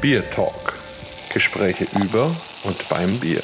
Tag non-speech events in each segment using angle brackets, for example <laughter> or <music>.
Bier Talk. Gespräche über und beim Bier.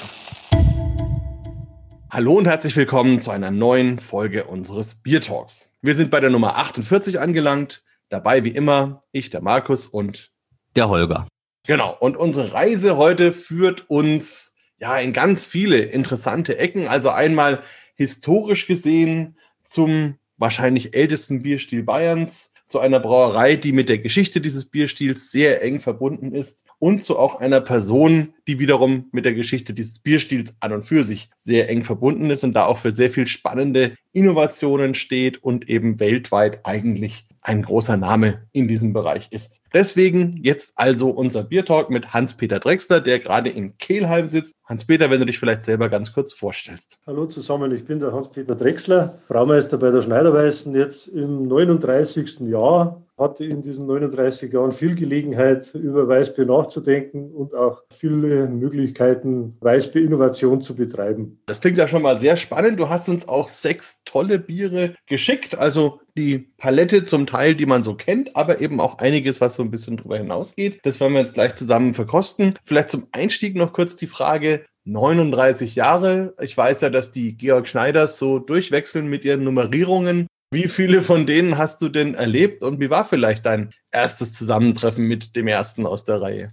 Hallo und herzlich willkommen zu einer neuen Folge unseres Bier Talks. Wir sind bei der Nummer 48 angelangt. Dabei wie immer ich, der Markus und der Holger. Genau. Und unsere Reise heute führt uns ja in ganz viele interessante Ecken. Also einmal historisch gesehen zum wahrscheinlich ältesten Bierstil Bayerns, zu einer Brauerei, die mit der Geschichte dieses Bierstils sehr eng verbunden ist und zu auch einer Person, die wiederum mit der Geschichte dieses Bierstils an und für sich sehr eng verbunden ist und da auch für sehr viel spannende Innovationen steht und eben weltweit eigentlich ein großer Name in diesem Bereich ist. Deswegen jetzt also unser Biertalk mit Hans-Peter Drexler, der gerade in Kehlheim sitzt. Hans-Peter, wenn du dich vielleicht selber ganz kurz vorstellst. Hallo zusammen, ich bin der Hans-Peter Drexler, Braumeister bei der Schneiderweißen, jetzt im 39. Jahr hatte in diesen 39 Jahren viel Gelegenheit, über Weißbier nachzudenken und auch viele Möglichkeiten, Weißbier-Innovation zu betreiben. Das klingt ja schon mal sehr spannend. Du hast uns auch sechs tolle Biere geschickt, also die Palette zum Teil, die man so kennt, aber eben auch einiges, was so ein bisschen drüber hinausgeht. Das werden wir jetzt gleich zusammen verkosten. Vielleicht zum Einstieg noch kurz die Frage, 39 Jahre. Ich weiß ja, dass die Georg Schneiders so durchwechseln mit ihren Nummerierungen. Wie viele von denen hast du denn erlebt und wie war vielleicht dein erstes Zusammentreffen mit dem ersten aus der Reihe?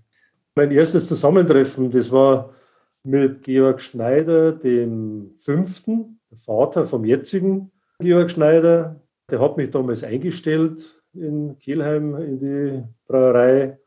Mein erstes Zusammentreffen, das war mit Georg Schneider, dem fünften, Vater vom jetzigen Georg Schneider. Der hat mich damals eingestellt in Kelheim in die Brauerei.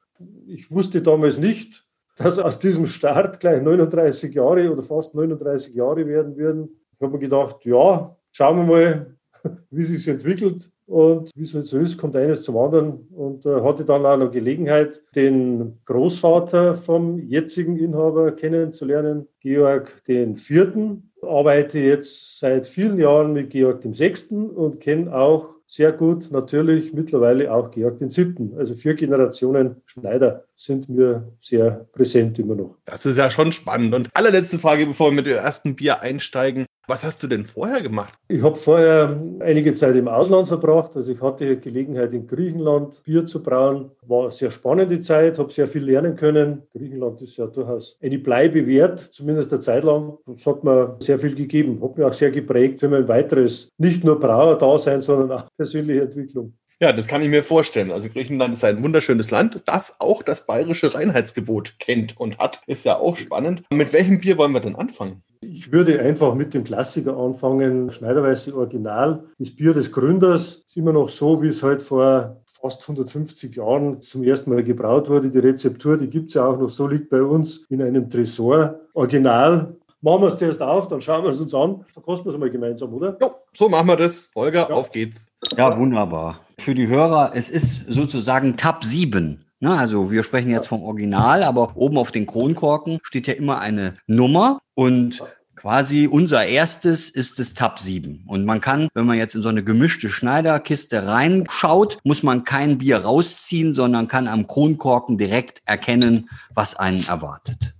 Ich wusste damals nicht, dass aus diesem Start gleich 39 Jahre oder fast 39 Jahre werden würden. Ich habe mir gedacht, ja, schauen wir mal, <laughs> wie sich entwickelt. Und wie es halt so ist, kommt eines zum anderen. Und äh, hatte dann auch noch Gelegenheit, den Großvater vom jetzigen Inhaber kennenzulernen, Georg den Vierten. Arbeite jetzt seit vielen Jahren mit Georg dem Sechsten und kenne auch sehr gut natürlich mittlerweile auch Georg den Siebten. Also vier Generationen Schneider sind mir sehr präsent immer noch. Das ist ja schon spannend. Und allerletzte Frage, bevor wir mit dem ersten Bier einsteigen. Was hast du denn vorher gemacht? Ich habe vorher einige Zeit im Ausland verbracht. Also ich hatte Gelegenheit in Griechenland Bier zu brauen. War eine sehr spannende Zeit, habe sehr viel lernen können. Griechenland ist ja durchaus eine Bleibe wert, zumindest eine Zeit lang. Das hat mir sehr viel gegeben, hat mir auch sehr geprägt für mein weiteres, nicht nur Brauer-Dasein, sondern auch persönliche Entwicklung. Ja, das kann ich mir vorstellen. Also Griechenland ist ein wunderschönes Land, das auch das bayerische Reinheitsgebot kennt und hat. Ist ja auch spannend. Mit welchem Bier wollen wir denn anfangen? Ich würde einfach mit dem Klassiker anfangen. Schneiderweiße Original. Das Bier des Gründers ist immer noch so, wie es halt vor fast 150 Jahren zum ersten Mal gebraut wurde. Die Rezeptur, die gibt es ja auch noch so, liegt bei uns in einem Tresor. Original machen wir es zuerst auf, dann schauen wir es uns an. Verkosten wir es mal gemeinsam, oder? Jo, so machen wir das. Holger, ja. auf geht's. Ja, wunderbar. Für die Hörer, es ist sozusagen Tab 7. Ne, also wir sprechen jetzt vom Original, aber oben auf den Kronkorken steht ja immer eine Nummer und quasi unser erstes ist das Tab 7. Und man kann, wenn man jetzt in so eine gemischte Schneiderkiste reinschaut, muss man kein Bier rausziehen, sondern kann am Kronkorken direkt erkennen, was einen erwartet.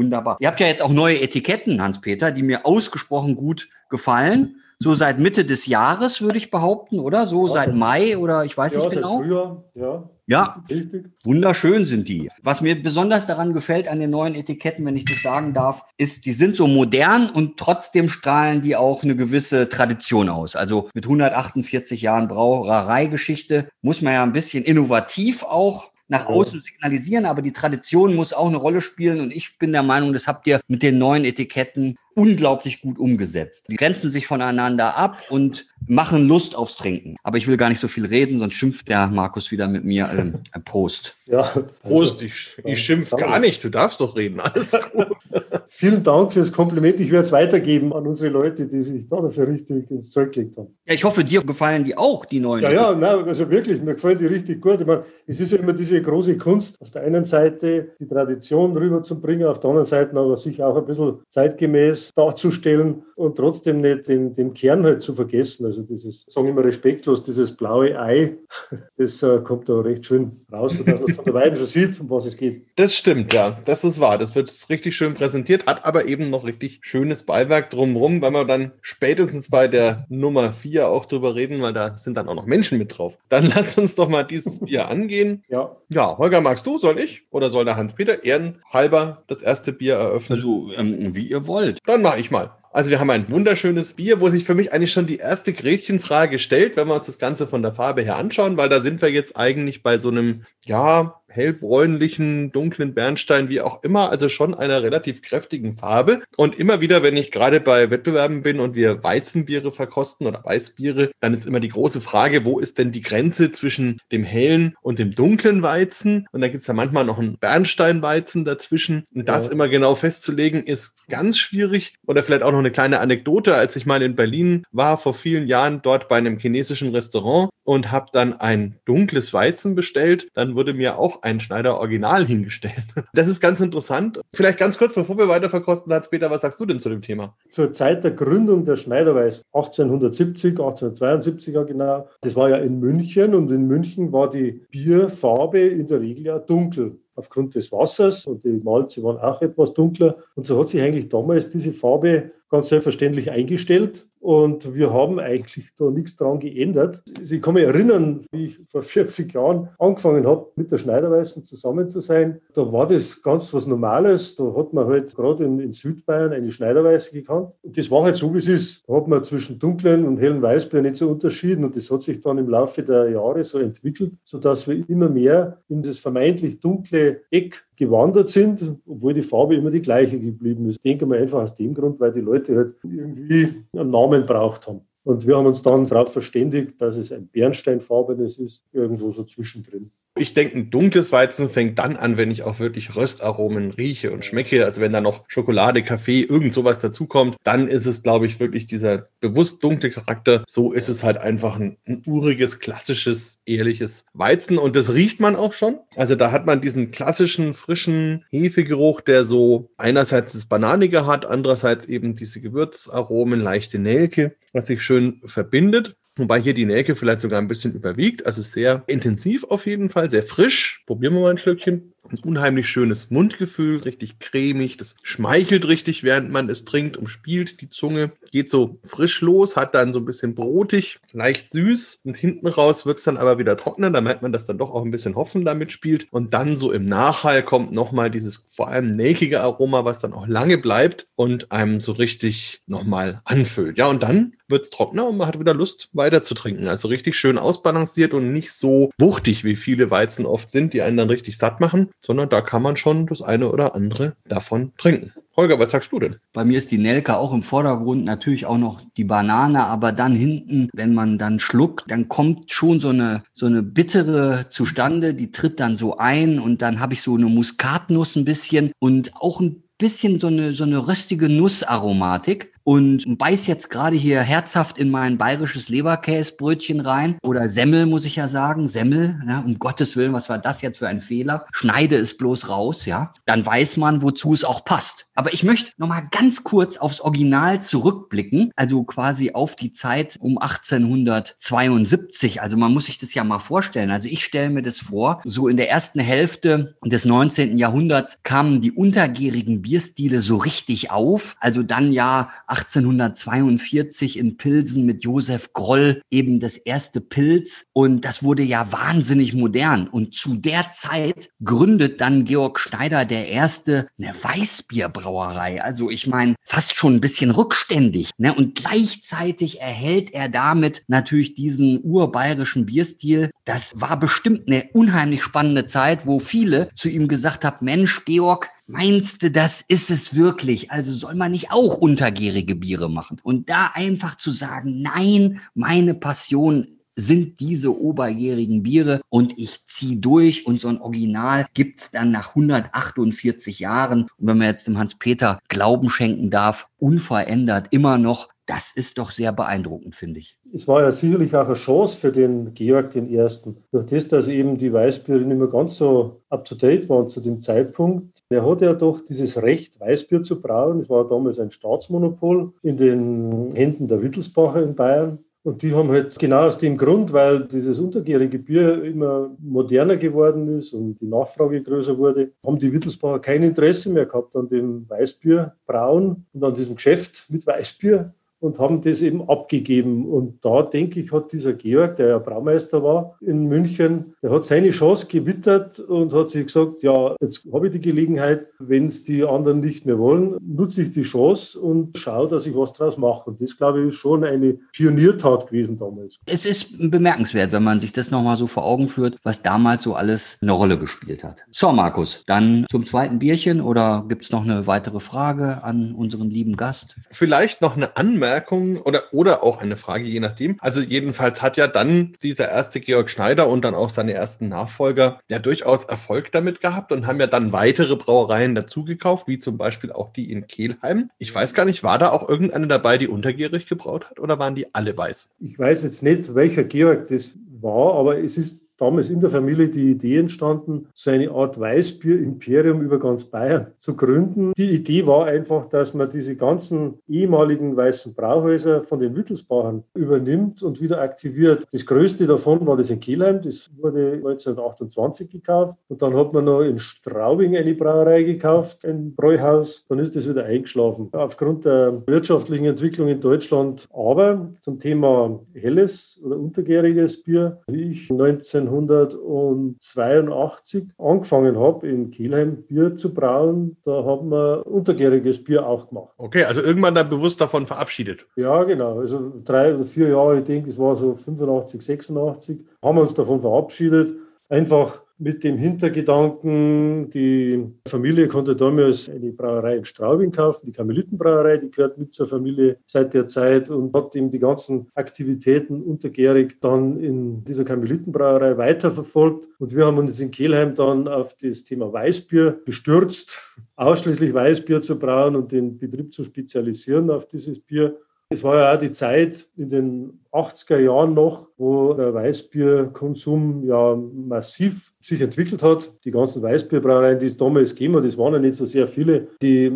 Wunderbar. Ihr habt ja jetzt auch neue Etiketten, Hans-Peter, die mir ausgesprochen gut gefallen. So seit Mitte des Jahres, würde ich behaupten, oder? So ja, seit Mai oder ich weiß ja, nicht genau. Frühjahr, ja. Ja, richtig. wunderschön sind die. Was mir besonders daran gefällt an den neuen Etiketten, wenn ich das sagen darf, ist, die sind so modern und trotzdem strahlen die auch eine gewisse Tradition aus. Also mit 148 Jahren Brauereigeschichte muss man ja ein bisschen innovativ auch nach außen signalisieren, aber die Tradition muss auch eine Rolle spielen. Und ich bin der Meinung, das habt ihr mit den neuen Etiketten unglaublich gut umgesetzt. Die grenzen sich voneinander ab und machen Lust aufs Trinken. Aber ich will gar nicht so viel reden, sonst schimpft der Markus wieder mit mir. Ähm, äh, <laughs> Prost. Ja, Prost. Ich, ich schimpf gar nicht. Du darfst doch reden. Alles gut. <laughs> Vielen Dank fürs Kompliment. Ich werde es weitergeben an unsere Leute, die sich da dafür richtig ins Zeug gelegt haben. Ja, ich hoffe, dir gefallen die auch, die neuen. Ja, ja, nein, also wirklich, mir gefallen die richtig gut. Ich meine, es ist ja immer diese große Kunst, auf der einen Seite die Tradition rüberzubringen, auf der anderen Seite aber sich auch ein bisschen zeitgemäß darzustellen und trotzdem nicht den, den Kern halt zu vergessen. Also dieses, sagen wir mal respektlos, dieses blaue Ei, <laughs> das äh, kommt da recht schön raus, sodass man von der Weiden schon sieht, um was es geht. Das stimmt, ja. Das ist wahr. Das wird richtig schön präsentiert. Eingestellt, hat aber eben noch richtig schönes Beiwerk drumherum, weil wir dann spätestens bei der Nummer 4 auch drüber reden, weil da sind dann auch noch Menschen mit drauf. Dann <laughs> lass uns doch mal dieses Bier angehen. Ja. Ja, Holger, magst du, soll ich? Oder soll der Hans-Peter ehrenhalber das erste Bier eröffnen? Also, ähm, wie ihr wollt. Dann mache ich mal. Also wir haben ein wunderschönes Bier, wo sich für mich eigentlich schon die erste Gretchenfrage stellt, wenn wir uns das Ganze von der Farbe her anschauen, weil da sind wir jetzt eigentlich bei so einem, ja, hellbräunlichen, dunklen Bernstein, wie auch immer, also schon einer relativ kräftigen Farbe. Und immer wieder, wenn ich gerade bei Wettbewerben bin und wir Weizenbiere verkosten oder Weißbiere, dann ist immer die große Frage, wo ist denn die Grenze zwischen dem hellen und dem dunklen Weizen? Und da gibt es ja manchmal noch einen Bernsteinweizen dazwischen. Und das ja. immer genau festzulegen, ist ganz schwierig. Oder vielleicht auch noch eine kleine Anekdote, als ich mal in Berlin war, vor vielen Jahren dort bei einem chinesischen Restaurant und habe dann ein dunkles Weizen bestellt, dann wurde mir auch ein Schneider Original hingestellt. <laughs> Das ist ganz interessant. Vielleicht ganz kurz, bevor wir weiter verkosten, Hans-Peter, was sagst du denn zu dem Thema? Zur Zeit der Gründung der Schneiderweiß, 1870, 1872 genau, das war ja in München und in München war die Bierfarbe in der Regel ja dunkel aufgrund des Wassers und die Malze waren auch etwas dunkler. Und so hat sich eigentlich damals diese Farbe ganz selbstverständlich eingestellt. Und wir haben eigentlich da nichts dran geändert. Ich kann mich erinnern, wie ich vor 40 Jahren angefangen habe, mit der Schneiderweißen zusammen zu sein. Da war das ganz was Normales. Da hat man halt gerade in, in Südbayern eine Schneiderweiße gekannt. Und das war halt so, wie es ist. Da hat man zwischen dunklen und hellen Weißbier nicht so unterschieden. Und das hat sich dann im Laufe der Jahre so entwickelt, sodass wir immer mehr in das vermeintlich dunkle Eck gewandert sind, obwohl die Farbe immer die gleiche geblieben ist. Ich denke mal einfach aus dem Grund, weil die Leute halt irgendwie einen Namen braucht haben. Und wir haben uns dann darauf verständigt, dass es ein bernsteinfarbenes ist, irgendwo so zwischendrin. Ich denke, ein dunkles Weizen fängt dann an, wenn ich auch wirklich Röstaromen rieche und schmecke. Also wenn da noch Schokolade, Kaffee, irgend sowas dazukommt, dann ist es, glaube ich, wirklich dieser bewusst dunkle Charakter. So ist es halt einfach ein, ein uriges, klassisches, ehrliches Weizen. Und das riecht man auch schon. Also da hat man diesen klassischen, frischen Hefegeruch, der so einerseits das Bananige hat, andererseits eben diese Gewürzaromen, leichte Nelke, was sich schön verbindet. Wobei hier die Nelke vielleicht sogar ein bisschen überwiegt. Also sehr intensiv auf jeden Fall, sehr frisch. Probieren wir mal ein Schlückchen. Ein unheimlich schönes Mundgefühl, richtig cremig. Das schmeichelt richtig, während man es trinkt, umspielt die Zunge. Geht so frisch los, hat dann so ein bisschen brotig, leicht süß. Und hinten raus wird es dann aber wieder trockener. Da merkt man, dass dann doch auch ein bisschen Hopfen damit spielt. Und dann so im Nachhall kommt nochmal dieses vor allem nelkige Aroma, was dann auch lange bleibt und einem so richtig nochmal anfüllt. Ja, und dann wird es trockener und man hat wieder Lust weiter zu trinken. Also richtig schön ausbalanciert und nicht so wuchtig, wie viele Weizen oft sind, die einen dann richtig satt machen sondern da kann man schon das eine oder andere davon trinken. Holger, was sagst du denn? Bei mir ist die Nelke auch im Vordergrund, natürlich auch noch die Banane, aber dann hinten, wenn man dann schluckt, dann kommt schon so eine, so eine bittere zustande, die tritt dann so ein und dann habe ich so eine Muskatnuss ein bisschen und auch ein bisschen so eine, so eine röstige Nussaromatik und beiß jetzt gerade hier herzhaft in mein bayerisches Leberkäsbrötchen rein oder Semmel, muss ich ja sagen, Semmel, ja, um Gottes Willen, was war das jetzt für ein Fehler? Schneide es bloß raus, ja, dann weiß man, wozu es auch passt. Aber ich möchte noch mal ganz kurz aufs Original zurückblicken, also quasi auf die Zeit um 1872. Also man muss sich das ja mal vorstellen. Also ich stelle mir das vor, so in der ersten Hälfte des 19. Jahrhunderts kamen die untergärigen Bierstile so richtig auf. Also dann ja 1842 in Pilsen mit Josef Groll eben das erste Pilz. Und das wurde ja wahnsinnig modern. Und zu der Zeit gründet dann Georg Schneider der erste eine Weißbierbrauerei. Also ich meine, fast schon ein bisschen rückständig. Ne? Und gleichzeitig erhält er damit natürlich diesen urbayerischen Bierstil. Das war bestimmt eine unheimlich spannende Zeit, wo viele zu ihm gesagt haben, Mensch, Georg, Meinst du, das ist es wirklich? Also soll man nicht auch untergärige Biere machen? Und da einfach zu sagen, nein, meine Passion sind diese oberjährigen Biere und ich ziehe durch und so ein Original gibt's dann nach 148 Jahren. Und wenn man jetzt dem Hans-Peter Glauben schenken darf, unverändert immer noch das ist doch sehr beeindruckend, finde ich. Es war ja sicherlich auch eine Chance für den Georg den Ersten. Durch das, dass eben die Weißbiere nicht mehr ganz so up-to-date waren zu dem Zeitpunkt. Er hatte ja doch dieses Recht, Weißbier zu brauen. Es war damals ein Staatsmonopol in den Händen der Wittelsbacher in Bayern. Und die haben halt genau aus dem Grund, weil dieses untergärige Bier immer moderner geworden ist und die Nachfrage größer wurde, haben die Wittelsbacher kein Interesse mehr gehabt an dem Weißbier brauen und an diesem Geschäft mit Weißbier und haben das eben abgegeben. Und da denke ich, hat dieser Georg, der ja Braumeister war in München, der hat seine Chance gewittert und hat sich gesagt, ja, jetzt habe ich die Gelegenheit, wenn es die anderen nicht mehr wollen, nutze ich die Chance und schaue, dass ich was draus mache. Und das, glaube ich, ist schon eine Pioniertat gewesen damals. Es ist bemerkenswert, wenn man sich das nochmal so vor Augen führt, was damals so alles eine Rolle gespielt hat. So, Markus, dann zum zweiten Bierchen oder gibt es noch eine weitere Frage an unseren lieben Gast? Vielleicht noch eine Anmerkung Anmerkung oder, oder auch eine Frage, je nachdem. Also jedenfalls hat ja dann dieser erste Georg Schneider und dann auch seine ersten Nachfolger ja durchaus Erfolg damit gehabt und haben ja dann weitere Brauereien dazugekauft, wie zum Beispiel auch die in Kelheim. Ich weiß gar nicht, war da auch irgendeine dabei, die untergierig gebraut hat oder waren die alle weiß? Ich weiß jetzt nicht, welcher Georg das war, aber es ist damals in der Familie die Idee entstanden, so eine Art Weißbier-Imperium über ganz Bayern zu gründen. Die Idee war einfach, dass man diese ganzen ehemaligen weißen Brauhäuser von den Wittelsbachern übernimmt und wieder aktiviert. Das größte davon war das in Kelheim, das wurde 1928 gekauft. Und dann hat man noch in Straubing eine Brauerei gekauft, ein Bräuhaus. Dann ist das wieder eingeschlafen. Aufgrund der wirtschaftlichen Entwicklung in Deutschland. Aber zum Thema helles oder untergäriges Bier, wie ich 19 1982 angefangen habe, in Kelheim Bier zu brauen, da haben wir untergäriges Bier auch gemacht. Okay, also irgendwann dann bewusst davon verabschiedet. Ja, genau. Also drei oder vier Jahre, ich denke, es war so 85, 86, haben wir uns davon verabschiedet. Einfach mit dem Hintergedanken, die Familie konnte damals eine Brauerei in Straubing kaufen, die Karmelitenbrauerei, die gehört mit zur Familie seit der Zeit und hat eben die ganzen Aktivitäten untergärig dann in dieser Karmelitenbrauerei weiterverfolgt. Und wir haben uns in Kelheim dann auf das Thema Weißbier gestürzt, ausschließlich Weißbier zu brauen und den Betrieb zu spezialisieren auf dieses Bier. Es war ja auch die Zeit in den 80er Jahren noch, wo der Weißbierkonsum ja massiv sich entwickelt hat. Die ganzen Weißbierbrauereien, die es damals gegeben hat, das waren ja nicht so sehr viele, die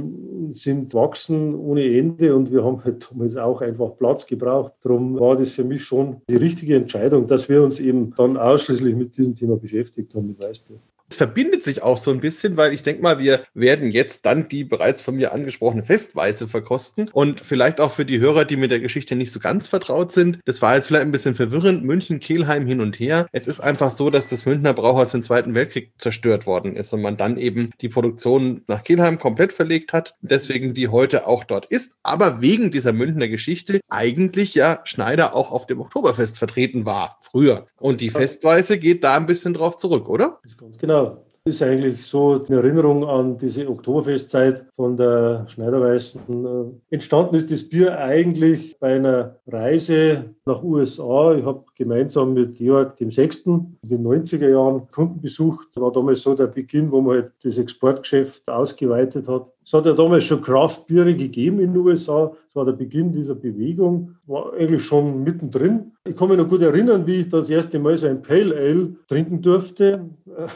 sind wachsen ohne Ende und wir haben halt damals auch einfach Platz gebraucht. Darum war das für mich schon die richtige Entscheidung, dass wir uns eben dann ausschließlich mit diesem Thema beschäftigt haben, mit Weißbier. Verbindet sich auch so ein bisschen, weil ich denke mal, wir werden jetzt dann die bereits von mir angesprochene Festweise verkosten und vielleicht auch für die Hörer, die mit der Geschichte nicht so ganz vertraut sind. Das war jetzt vielleicht ein bisschen verwirrend. München, Kehlheim hin und her. Es ist einfach so, dass das Münchner Brauhaus im Zweiten Weltkrieg zerstört worden ist und man dann eben die Produktion nach Kehlheim komplett verlegt hat. Deswegen die heute auch dort ist. Aber wegen dieser Münchner Geschichte eigentlich ja Schneider auch auf dem Oktoberfest vertreten war. Früher. Und die Festweise geht da ein bisschen drauf zurück, oder? Ganz genau. Genau. Ist eigentlich so eine Erinnerung an diese Oktoberfestzeit von der Schneiderweißen. Entstanden ist das Bier eigentlich bei einer Reise nach USA. Ich habe gemeinsam mit Georg dem Sechsten in den 90er Jahren Kunden besucht. War damals so der Beginn, wo man halt das Exportgeschäft ausgeweitet hat. Es hat ja damals schon Craft-Biere gegeben in den USA. Das war der Beginn dieser Bewegung. War eigentlich schon mittendrin. Ich kann mich noch gut erinnern, wie ich das erste Mal so ein Pale Ale trinken durfte.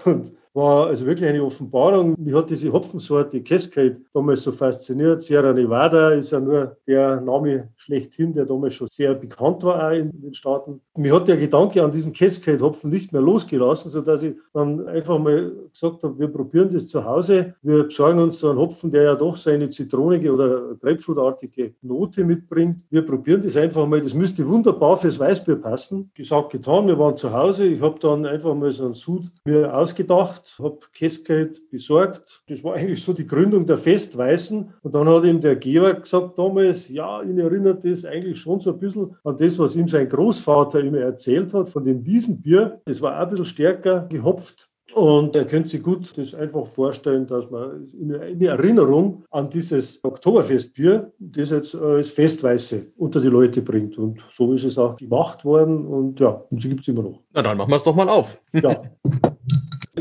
Und war also wirklich eine Offenbarung. Mich hat diese Hopfensorte Cascade damals so fasziniert. Sierra Nevada ist ja nur der Name schlechthin, der damals schon sehr bekannt war auch in den Staaten. Mich hat der Gedanke an diesen Cascade-Hopfen nicht mehr losgelassen, sodass ich dann einfach mal gesagt habe, wir probieren das zu Hause. Wir besorgen uns so einen Hopfen, der ja doch so eine zitronige oder Grapefruitartige Note mitbringt. Wir probieren das einfach mal. Das müsste wunderbar fürs Weißbier passen. Gesagt, getan. Wir waren zu Hause. Ich habe dann einfach mal so einen Sud mir ausgedacht habe Cascade besorgt. Das war eigentlich so die Gründung der Festweißen. Und dann hat ihm der Georg gesagt damals, ja, ihn erinnert das eigentlich schon so ein bisschen an das, was ihm sein Großvater immer erzählt hat von dem Wiesenbier. Das war auch ein bisschen stärker gehopft. Und er könnte sich gut das einfach vorstellen, dass man in Erinnerung an dieses Oktoberfestbier das jetzt als Festweiße unter die Leute bringt. Und so ist es auch gemacht worden. Und ja, und sie gibt es immer noch. Na, dann machen wir es doch mal auf. Ja. <laughs>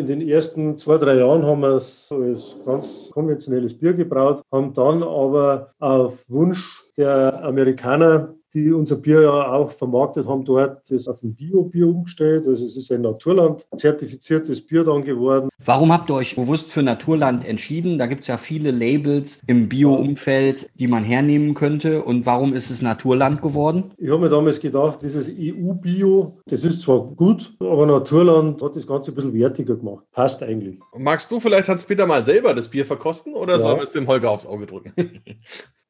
In den ersten zwei, drei Jahren haben wir es als ganz konventionelles Bier gebraut, haben dann aber auf Wunsch der Amerikaner die unser Bier ja auch vermarktet haben, dort ist auf ein Bio-Bier umgestellt. Also es ist ein Naturland zertifiziertes Bier dann geworden. Warum habt ihr euch bewusst für Naturland entschieden? Da gibt es ja viele Labels im Bio-Umfeld, die man hernehmen könnte. Und warum ist es Naturland geworden? Ich habe mir damals gedacht, dieses EU-Bio, das ist zwar gut, aber Naturland hat das Ganze ein bisschen wertiger gemacht. Passt eigentlich. Magst du vielleicht, Hans-Peter, mal selber das Bier verkosten oder ja. sollen wir es dem Holger aufs Auge drücken? <laughs>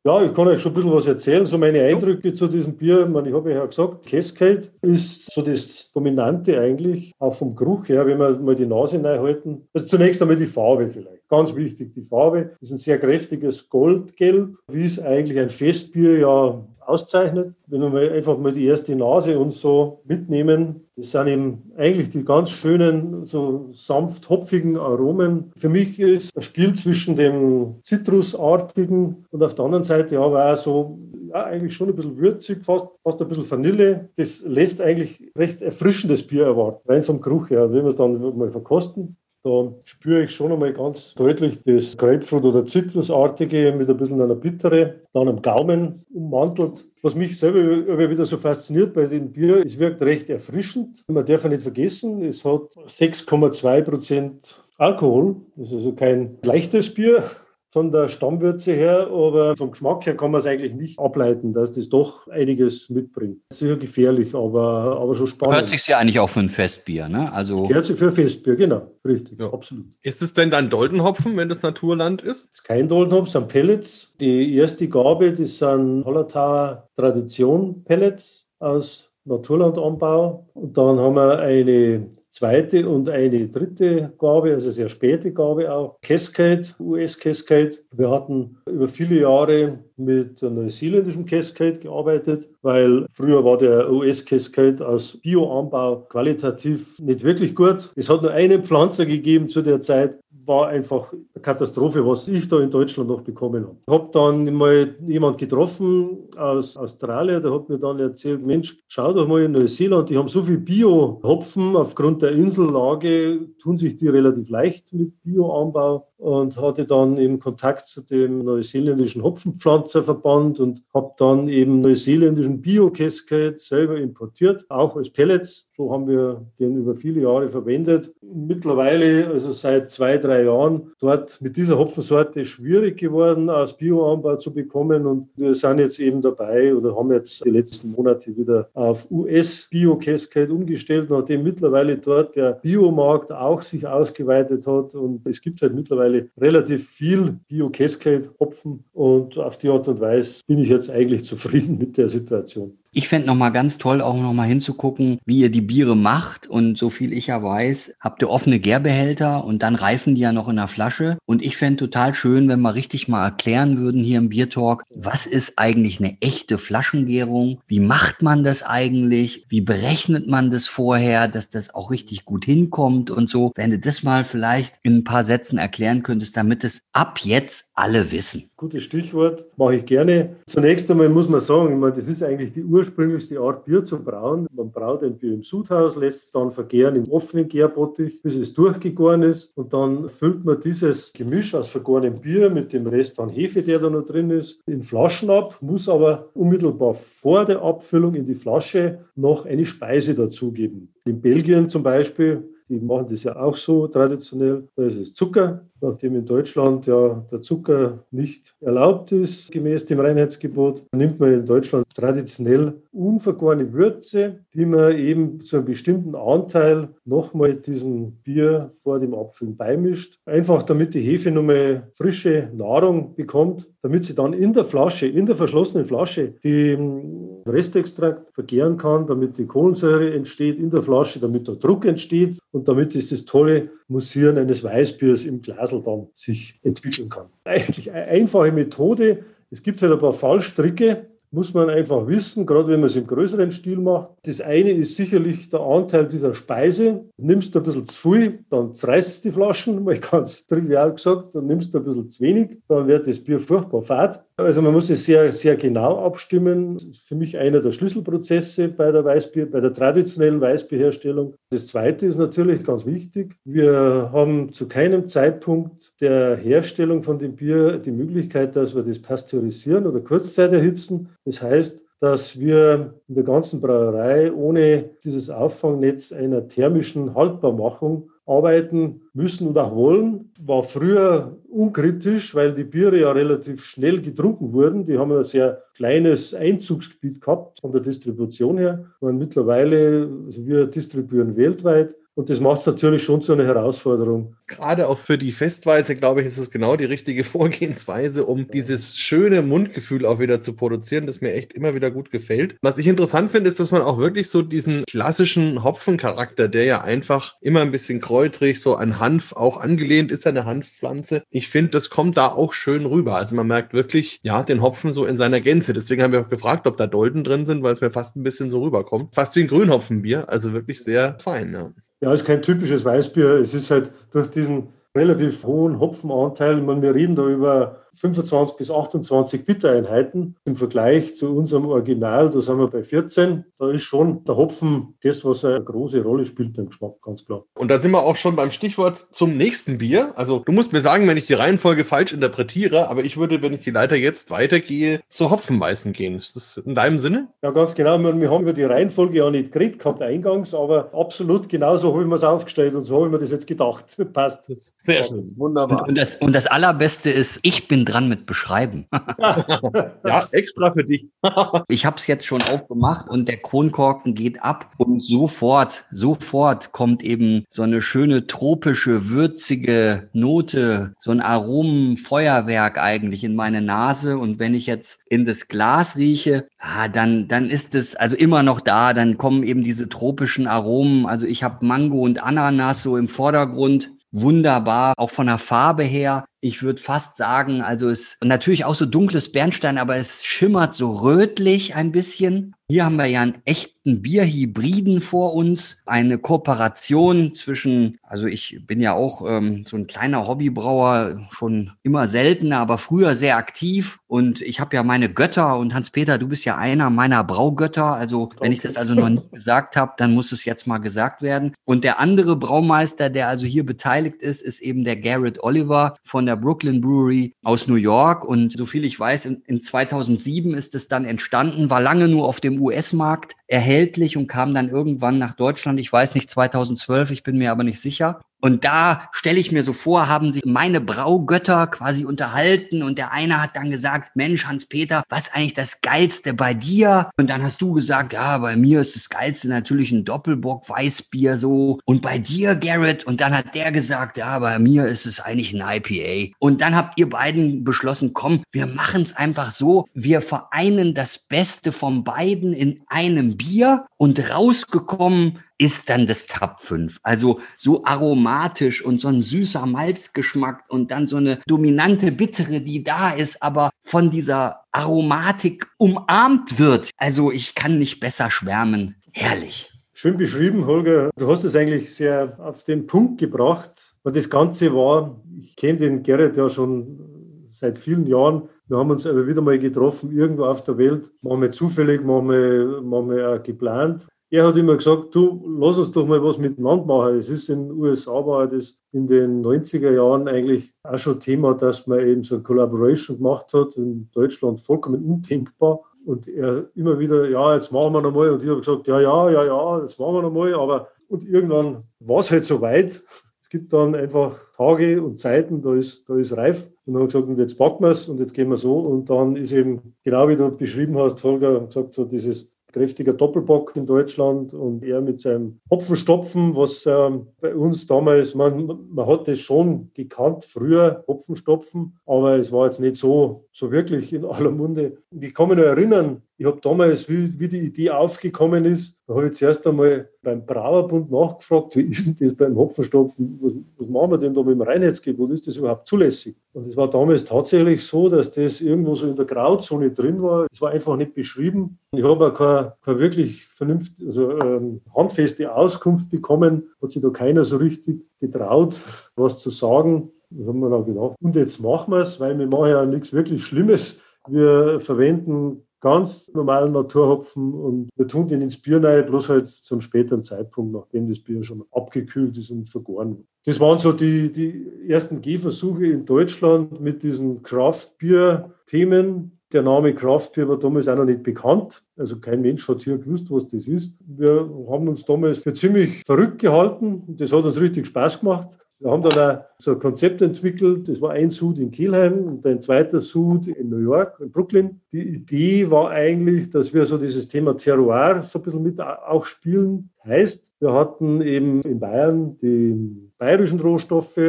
Ja, ich kann euch schon ein bisschen was erzählen. So meine Eindrücke zu diesem Bier. Ich, meine, ich habe ja gesagt, Cascade ist so das Dominante eigentlich, auch vom Geruch her, wenn wir mal die Nase halten. Also zunächst einmal die Farbe vielleicht. Ganz wichtig, die Farbe ist ein sehr kräftiges Goldgelb, wie es eigentlich ein Festbier ja auszeichnet. Wenn wir einfach mal die erste Nase uns so mitnehmen, das sind eben eigentlich die ganz schönen, so sanft hopfigen Aromen. Für mich ist ein Spiel zwischen dem Zitrusartigen und auf der anderen Seite aber auch so, ja, eigentlich schon ein bisschen würzig, fast, fast ein bisschen Vanille. Das lässt eigentlich recht erfrischendes Bier erwarten, rein vom Geruch her. Wenn wir es dann mal verkosten, da spüre ich schon einmal ganz deutlich das Grapefruit- oder Zitrusartige mit ein bisschen einer Bittere, dann am Gaumen ummantelt. Was mich selber wieder so fasziniert bei dem Bier, es wirkt recht erfrischend. Man darf ja nicht vergessen, es hat 6,2 Prozent Alkohol. Das ist also kein leichtes Bier von der Stammwürze her, aber vom Geschmack her kann man es eigentlich nicht ableiten, dass das doch einiges mitbringt. Sicher gefährlich, aber, aber schon spannend. Hört sich ja eigentlich auch für ein Festbier, ne? Also Hört sich für ein Festbier, genau, richtig, ja. absolut. Ist es denn dann Doldenhopfen, wenn das Naturland ist? Das ist kein Doldenhopfen, sind Pellets. Die erste Gabe, das sind Hallertauer Tradition Pellets aus Naturlandanbau. Und dann haben wir eine zweite und eine dritte Gabe, also sehr späte Gabe auch. Cascade, US Cascade. Wir hatten über viele Jahre mit neuseeländischem Cascade gearbeitet, weil früher war der US Cascade aus Bioanbau qualitativ nicht wirklich gut. Es hat nur einen Pflanzer gegeben zu der Zeit, war einfach eine Katastrophe, was ich da in Deutschland noch bekommen habe. Ich habe dann mal jemanden getroffen aus Australien, der hat mir dann erzählt, Mensch, schau doch mal in Neuseeland, die haben so viel Bio-Hopfen, aufgrund der Insellage tun sich die relativ leicht mit Bioanbau und hatte dann eben Kontakt zu dem neuseeländischen Hopfenpflanzerverband und habe dann eben neuseeländischen Bio-Cascade selber importiert, auch als Pellets. So haben wir den über viele Jahre verwendet. Mittlerweile, also seit zwei, drei Jahren, dort mit dieser Hopfensorte schwierig geworden, aus Bioanbau zu bekommen. Und wir sind jetzt eben dabei oder haben jetzt die letzten Monate wieder auf US Bio Cascade umgestellt, nachdem mittlerweile dort der Biomarkt auch sich ausgeweitet hat. Und es gibt halt mittlerweile relativ viel Bio Cascade Hopfen. Und auf die Art und Weise bin ich jetzt eigentlich zufrieden mit der Situation. Ich fände nochmal ganz toll, auch nochmal hinzugucken, wie ihr die Biere macht. Und so viel ich ja weiß, habt ihr offene Gärbehälter und dann reifen die ja noch in der Flasche. Und ich fände total schön, wenn wir richtig mal erklären würden hier im Biertalk, was ist eigentlich eine echte Flaschengärung? Wie macht man das eigentlich? Wie berechnet man das vorher, dass das auch richtig gut hinkommt und so? Wenn du das mal vielleicht in ein paar Sätzen erklären könntest, damit es ab jetzt alle wissen. Gutes Stichwort, mache ich gerne. Zunächst einmal muss man sagen, ich meine, das ist eigentlich die ursprünglichste Art Bier zu brauen. Man braut ein Bier im Sudhaus, lässt es dann vergären im offenen Gärbottich, bis es durchgegoren ist. Und dann füllt man dieses Gemisch aus vergorenem Bier mit dem Rest an Hefe, der da noch drin ist, in Flaschen ab, muss aber unmittelbar vor der Abfüllung in die Flasche noch eine Speise dazugeben. In Belgien zum Beispiel die machen das ja auch so traditionell. Da ist es Zucker, nachdem in Deutschland ja der Zucker nicht erlaubt ist, gemäß dem Reinheitsgebot, nimmt man in Deutschland traditionell unvergorene Würze, die man eben zu einem bestimmten Anteil nochmal diesem Bier vor dem Abfüllen beimischt. Einfach damit die Hefe nochmal frische Nahrung bekommt, damit sie dann in der Flasche, in der verschlossenen Flasche, den Restextrakt vergären kann, damit die Kohlensäure entsteht in der Flasche, damit der Druck entsteht und damit ist das tolle Mussieren eines Weißbiers im Glasel dann sich entwickeln kann. Eigentlich eine einfache Methode. Es gibt halt ein paar Fallstricke, muss man einfach wissen, gerade wenn man es im größeren Stil macht. Das eine ist sicherlich der Anteil dieser Speise. Nimmst du ein bisschen zu viel, dann zerreißt die Flaschen, <laughs> mal ganz trivial gesagt, dann nimmst du ein bisschen zu wenig, dann wird das Bier furchtbar fad. Also man muss es sehr, sehr genau abstimmen. Das ist für mich einer der Schlüsselprozesse bei der Weißbier, bei der traditionellen Weißbierherstellung. Das zweite ist natürlich ganz wichtig. Wir haben zu keinem Zeitpunkt der Herstellung von dem Bier die Möglichkeit, dass wir das pasteurisieren oder Kurzzeit erhitzen. Das heißt, dass wir in der ganzen Brauerei ohne dieses Auffangnetz einer thermischen Haltbarmachung arbeiten müssen und auch wollen. War früher unkritisch, weil die Biere ja relativ schnell getrunken wurden. Die haben ein sehr kleines Einzugsgebiet gehabt von der Distribution her. Und mittlerweile, also wir distribuieren weltweit und das macht es natürlich schon zu einer Herausforderung. Gerade auch für die Festweise, glaube ich, ist es genau die richtige Vorgehensweise, um dieses schöne Mundgefühl auch wieder zu produzieren, das mir echt immer wieder gut gefällt. Was ich interessant finde, ist, dass man auch wirklich so diesen klassischen Hopfencharakter, der ja einfach immer ein bisschen kräutrig, so an Hanf auch angelehnt ist, eine Hanfpflanze. Ich finde, das kommt da auch schön rüber. Also man merkt wirklich, ja, den Hopfen so in seiner Gänze. Deswegen haben wir auch gefragt, ob da Dolden drin sind, weil es mir fast ein bisschen so rüberkommt. Fast wie ein Grünhopfenbier, also wirklich sehr fein. Ja. Ja, ist kein typisches Weißbier. Es ist halt durch diesen relativ hohen Hopfenanteil, man, wir reden da über 25 bis 28 Bittereinheiten im Vergleich zu unserem Original, da sind wir bei 14. Da ist schon der Hopfen das, was eine große Rolle spielt beim Geschmack, ganz klar. Und da sind wir auch schon beim Stichwort zum nächsten Bier. Also du musst mir sagen, wenn ich die Reihenfolge falsch interpretiere, aber ich würde, wenn ich die Leiter jetzt weitergehe, zu Hopfenmeißen gehen. Ist das in deinem Sinne? Ja, ganz genau. Wir haben über die Reihenfolge ja nicht geredet gehabt eingangs, aber absolut genauso habe ich mir es aufgestellt und so habe ich mir das jetzt gedacht. <laughs> Passt. Sehr schön. Wunderbar. Und, und, das, und das Allerbeste ist, ich bin dran mit Beschreiben. <laughs> ja, extra für dich. <laughs> ich habe es jetzt schon aufgemacht und der Kronkorken geht ab und sofort, sofort kommt eben so eine schöne tropische, würzige Note, so ein Aromenfeuerwerk eigentlich in meine Nase. Und wenn ich jetzt in das Glas rieche, ah, dann, dann ist es also immer noch da. Dann kommen eben diese tropischen Aromen. Also ich habe Mango und Ananas so im Vordergrund wunderbar, auch von der Farbe her. Ich würde fast sagen, also es natürlich auch so dunkles Bernstein, aber es schimmert so rötlich ein bisschen. Hier haben wir ja einen echten Bierhybriden vor uns, eine Kooperation zwischen, also ich bin ja auch ähm, so ein kleiner Hobbybrauer, schon immer seltener, aber früher sehr aktiv und ich habe ja meine Götter und Hans-Peter, du bist ja einer meiner Braugötter, also wenn ich das also noch nie <laughs> gesagt habe, dann muss es jetzt mal gesagt werden. Und der andere Braumeister, der also hier beteiligt ist, ist eben der Garrett Oliver von der Brooklyn Brewery aus New York und soviel ich weiß, in, in 2007 ist es dann entstanden, war lange nur auf dem US-Markt erhältlich und kam dann irgendwann nach Deutschland. Ich weiß nicht, 2012, ich bin mir aber nicht sicher. Und da stelle ich mir so vor, haben sich meine Braugötter quasi unterhalten und der eine hat dann gesagt, Mensch, Hans-Peter, was eigentlich das Geilste bei dir? Und dann hast du gesagt, ja, bei mir ist das Geilste natürlich ein Doppelbock Weißbier so. Und bei dir, Garrett? Und dann hat der gesagt, ja, bei mir ist es eigentlich ein IPA. Und dann habt ihr beiden beschlossen, komm, wir machen es einfach so, wir vereinen das Beste von beiden in einem Bier und rausgekommen ist dann das Tab 5. Also so aromatisch und so ein süßer Malzgeschmack und dann so eine dominante Bittere, die da ist, aber von dieser Aromatik umarmt wird. Also ich kann nicht besser schwärmen. Herrlich. Schön beschrieben, Holger. Du hast es eigentlich sehr auf den Punkt gebracht. Und das Ganze war, ich kenne den Gerrit ja schon seit vielen Jahren. Wir haben uns aber wieder mal getroffen, irgendwo auf der Welt. Manchmal zufällig, manchmal, manchmal auch geplant er hat immer gesagt, du, lass uns doch mal was miteinander machen. Es ist in den USA, war das in den 90er Jahren eigentlich auch schon Thema, dass man eben so eine Collaboration gemacht hat. In Deutschland vollkommen undenkbar. Und er immer wieder, ja, jetzt machen wir nochmal. Und ich habe gesagt, ja, ja, ja, ja, jetzt machen wir nochmal. Aber und irgendwann war es halt so weit. Es gibt dann einfach Tage und Zeiten, da ist, da ist reif. Und dann haben gesagt, und jetzt packen wir es und jetzt gehen wir so. Und dann ist eben, genau wie du beschrieben hast, Holger, gesagt, so dieses kräftiger Doppelbock in Deutschland und er mit seinem Hopfenstopfen, was äh, bei uns damals, man, man hat das schon gekannt früher, Hopfenstopfen, aber es war jetzt nicht so, so wirklich in aller Munde. Ich kann mich noch erinnern, ich habe damals, wie, wie die Idee aufgekommen ist, da habe ich zuerst einmal beim Brauerbund nachgefragt, wie ist denn das beim Hopfenstopfen? Was, was machen wir denn da mit dem Reinheitsgebot? Ist das überhaupt zulässig? Und es war damals tatsächlich so, dass das irgendwo so in der Grauzone drin war. Es war einfach nicht beschrieben. Ich habe auch keine, keine wirklich vernünftige, also ähm, handfeste Auskunft bekommen. Hat sich da keiner so richtig getraut, was zu sagen. Das haben wir dann gedacht. Und jetzt machen wir es, weil wir machen ja nichts wirklich Schlimmes. Wir verwenden ganz normalen Naturhopfen und wir tun den ins Bier rein, bloß halt zum späteren Zeitpunkt, nachdem das Bier schon abgekühlt ist und vergoren. Das waren so die, die ersten Gehversuche in Deutschland mit diesen Craft-Bier-Themen. Der Name Craft Beer war damals auch noch nicht bekannt. Also kein Mensch hat hier gewusst, was das ist. Wir haben uns damals für ziemlich verrückt gehalten. Das hat uns richtig Spaß gemacht. Wir haben dann auch so ein Konzept entwickelt. Das war ein Sud in Kielheim und ein zweiter Sud in New York, in Brooklyn. Die Idee war eigentlich, dass wir so dieses Thema Terroir so ein bisschen mit auch spielen. Heißt, wir hatten eben in Bayern die bayerischen Rohstoffe,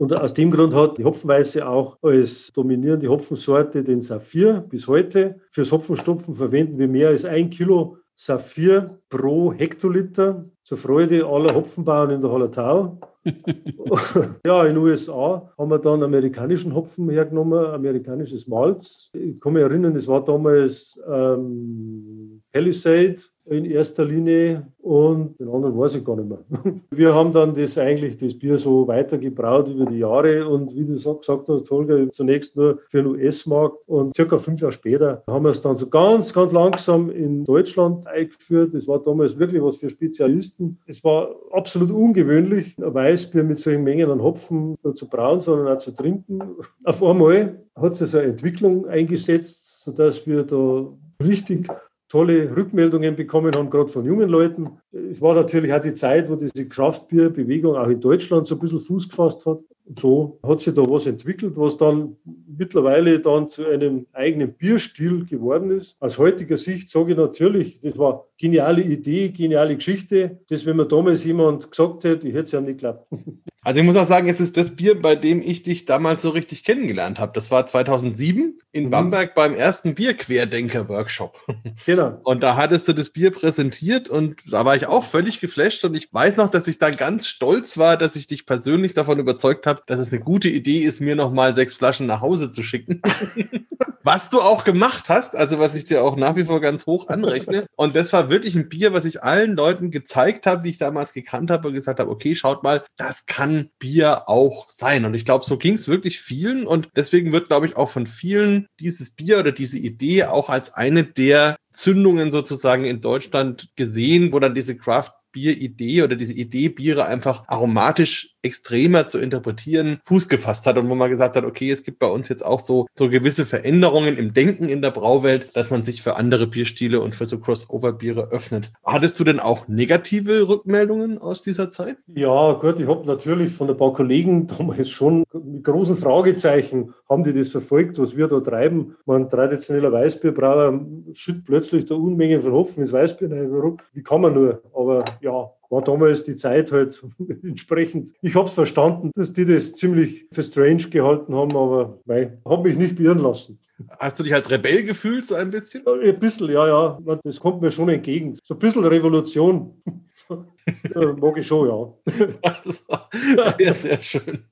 und aus dem Grund hat die Hopfenweiße auch als dominierende Hopfensorte den Saphir bis heute. Fürs Hopfenstopfen verwenden wir mehr als ein Kilo Saphir pro Hektoliter zur Freude aller Hopfenbauern in der Hallertau. <laughs> ja, in den USA haben wir dann amerikanischen Hopfen hergenommen, amerikanisches Malz. Ich kann mich erinnern, es war damals ähm, Palisade in erster Linie und den anderen weiß ich gar nicht mehr. <laughs> Wir haben dann das eigentlich, das Bier so weitergebraut über die Jahre und wie du gesagt hast, Holger, zunächst nur für den US-Markt und circa fünf Jahre später haben wir es dann so ganz, ganz langsam in Deutschland eingeführt. Das war damals wirklich was für Spezialisten. Es war absolut ungewöhnlich, ein Weißbier mit solchen Mengen an Hopfen zu brauen, sondern auch zu trinken. Auf einmal hat so eine Entwicklung eingesetzt, sodass wir da richtig tolle Rückmeldungen bekommen haben, gerade von jungen Leuten. Es war natürlich auch die Zeit, wo diese Kraftbierbewegung auch in Deutschland so ein bisschen Fuß gefasst hat. Und so hat sich da was entwickelt, was dann mittlerweile dann zu einem eigenen Bierstil geworden ist. Aus heutiger Sicht sage ich natürlich, das war geniale Idee, geniale Geschichte. Das, wenn mir damals jemand gesagt hätte, ich hätte es ja nicht geglaubt. <laughs> Also ich muss auch sagen, es ist das Bier, bei dem ich dich damals so richtig kennengelernt habe. Das war 2007 in mhm. Bamberg beim ersten Bierquerdenker-Workshop. <laughs> Genau. Und da hattest du das Bier präsentiert und da war ich auch völlig geflasht und ich weiß noch, dass ich dann ganz stolz war, dass ich dich persönlich davon überzeugt habe, dass es eine gute Idee ist, mir nochmal sechs Flaschen nach Hause zu schicken. <laughs> was du auch gemacht hast, also was ich dir auch nach wie vor ganz hoch anrechne. Und das war wirklich ein Bier, was ich allen Leuten gezeigt habe, die ich damals gekannt habe und gesagt habe, okay, schaut mal, das kann Bier auch sein. Und ich glaube, so ging es wirklich vielen. Und deswegen wird, glaube ich, auch von vielen dieses Bier oder diese Idee auch als eine der Zündungen sozusagen in Deutschland gesehen, wo dann diese Craft Bieridee oder diese Idee, Biere einfach aromatisch extremer zu interpretieren, Fuß gefasst hat und wo man gesagt hat, okay, es gibt bei uns jetzt auch so, so gewisse Veränderungen im Denken in der Brauwelt, dass man sich für andere Bierstile und für so Crossover-Biere öffnet. Hattest du denn auch negative Rückmeldungen aus dieser Zeit? Ja, gut, ich habe natürlich von ein paar Kollegen damals schon mit großen Fragezeichen, haben die das verfolgt, was wir da treiben. Man traditioneller Weißbierbrauer schüttet plötzlich da Unmengen von Hopfen ins Weißbier rein. Wie kann man nur? Aber ja, war damals die Zeit halt <laughs> entsprechend. Ich habe es verstanden, dass die das ziemlich für strange gehalten haben, aber habe mich nicht beirren lassen. Hast du dich als Rebell gefühlt, so ein bisschen? Ein bisschen, ja, ja. Das kommt mir schon entgegen. So ein bisschen Revolution. <laughs> Mag ich schon, ja. Das ist sehr, sehr schön.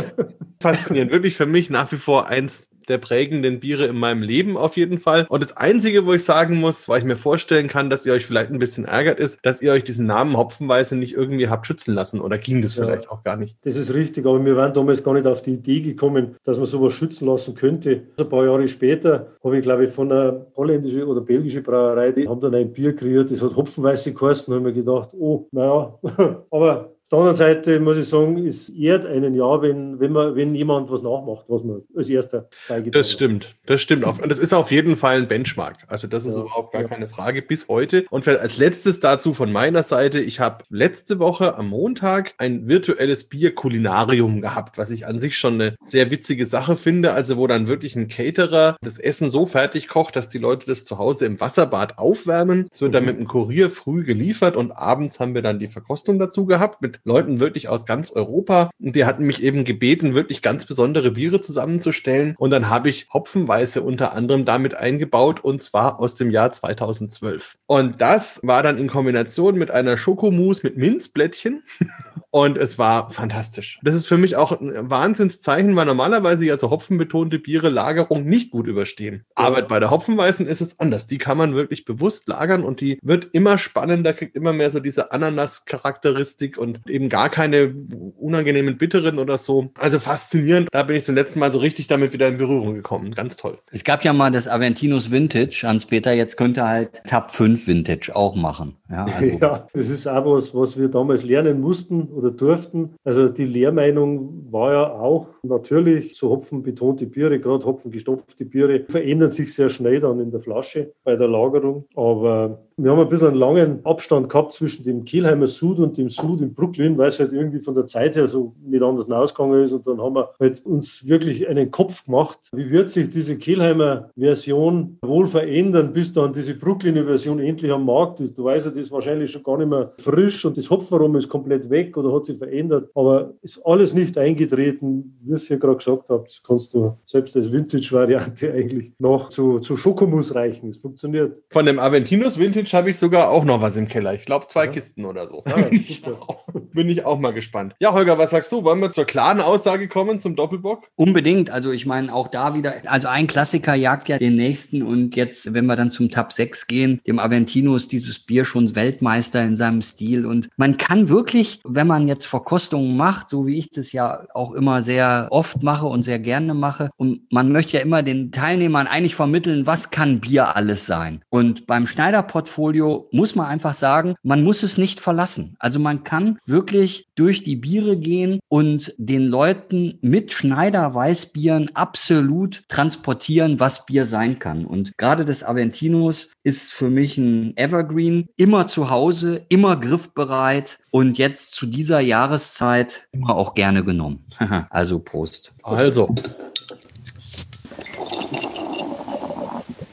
<laughs> Faszinierend. Wirklich für mich nach wie vor eins der prägenden Biere in meinem Leben auf jeden Fall. Und das Einzige, wo ich sagen muss, weil ich mir vorstellen kann, dass ihr euch vielleicht ein bisschen ärgert, ist, dass ihr euch diesen Namen Hopfenweise nicht irgendwie habt schützen lassen. Oder ging das ja, vielleicht auch gar nicht? Das ist richtig, aber wir waren damals gar nicht auf die Idee gekommen, dass man sowas schützen lassen könnte. Ein paar Jahre später habe ich, glaube ich, von einer holländischen oder belgischen Brauerei, die haben dann ein Bier kreiert, das hat Hopfenweiße geheißen. Da habe ich mir gedacht, oh, naja, <laughs> aber der anderen Seite muss ich sagen, es ehrt einen ja, wenn, wenn, man, wenn jemand was nachmacht, was man als erster beigetragen Das stimmt, das stimmt. Und das ist auf jeden Fall ein Benchmark. Also das ist ja, überhaupt gar ja. keine Frage bis heute. Und als letztes dazu von meiner Seite, ich habe letzte Woche am Montag ein virtuelles Bier-Kulinarium gehabt, was ich an sich schon eine sehr witzige Sache finde. Also wo dann wirklich ein Caterer das Essen so fertig kocht, dass die Leute das zu Hause im Wasserbad aufwärmen. Es wird mhm. dann mit einem Kurier früh geliefert und abends haben wir dann die Verkostung dazu gehabt mit Leuten wirklich aus ganz Europa. Und die hatten mich eben gebeten, wirklich ganz besondere Biere zusammenzustellen. Und dann habe ich Hopfenweiße unter anderem damit eingebaut und zwar aus dem Jahr 2012. Und das war dann in Kombination mit einer Schokomousse mit Minzblättchen. <laughs> Und es war fantastisch. Das ist für mich auch ein Wahnsinnszeichen, weil normalerweise ja so hopfenbetonte Biere Lagerung nicht gut überstehen. Aber bei der Hopfenweißen ist es anders. Die kann man wirklich bewusst lagern und die wird immer spannender, kriegt immer mehr so diese Ananas-Charakteristik und eben gar keine unangenehmen Bitteren oder so. Also faszinierend. Da bin ich zum letzten Mal so richtig damit wieder in Berührung gekommen. Ganz toll. Es gab ja mal das Aventinus Vintage, Hans-Peter. Jetzt könnte halt Tab 5 Vintage auch machen. Ja, also. <laughs> ja das ist auch was, was wir damals lernen mussten oder durften. Also die Lehrmeinung war ja auch natürlich, so hopfenbetonte Biere, gerade hopfengestopfte Biere, verändern sich sehr schnell dann in der Flasche bei der Lagerung. Aber wir haben ein bisschen einen langen Abstand gehabt zwischen dem Kielheimer Sud und dem Sud in Brooklyn, weil es halt irgendwie von der Zeit her so nicht anders ausgegangen ist. Und dann haben wir halt uns wirklich einen Kopf gemacht, wie wird sich diese Kielheimer Version wohl verändern, bis dann diese Brooklyner Version endlich am Markt ist. Du weißt ja, das ist wahrscheinlich schon gar nicht mehr frisch und das Hopfenaroma ist komplett weg oder hat sich verändert. Aber ist alles nicht eingetreten, wie es ja gerade gesagt habt, kannst du selbst als Vintage-Variante <laughs> eigentlich noch zu, zu Schokomus reichen. Es funktioniert. Von dem Aventinus Vintage habe ich sogar auch noch was im Keller. Ich glaube, zwei ja. Kisten oder so. <laughs> Ja, <laughs> bin, ich auch, mal gespannt. Ja, Holger, was sagst du? Wollen wir zur klaren Aussage kommen zum Doppelbock? Unbedingt. Also, ich meine, auch da wieder, also ein Klassiker jagt ja den nächsten. Und jetzt, wenn wir dann zum Tab 6 gehen, dem Aventino ist dieses Bier schon Weltmeister in seinem Stil. Und man kann wirklich, wenn man jetzt Verkostungen macht, so wie ich das ja auch immer sehr oft mache und sehr gerne mache, und man möchte ja immer den Teilnehmern eigentlich vermitteln, was kann Bier alles sein. Und beim Schneider-Portfolio Portfolio muss man einfach sagen, man muss es nicht verlassen. Also man kann wirklich durch die Biere gehen und den Leuten mit Schneider Weißbieren absolut transportieren, was Bier sein kann. Und gerade das Aventinos ist für mich ein Evergreen, immer zu Hause, immer griffbereit und jetzt zu dieser Jahreszeit immer auch gerne genommen. <laughs> also Prost. Also.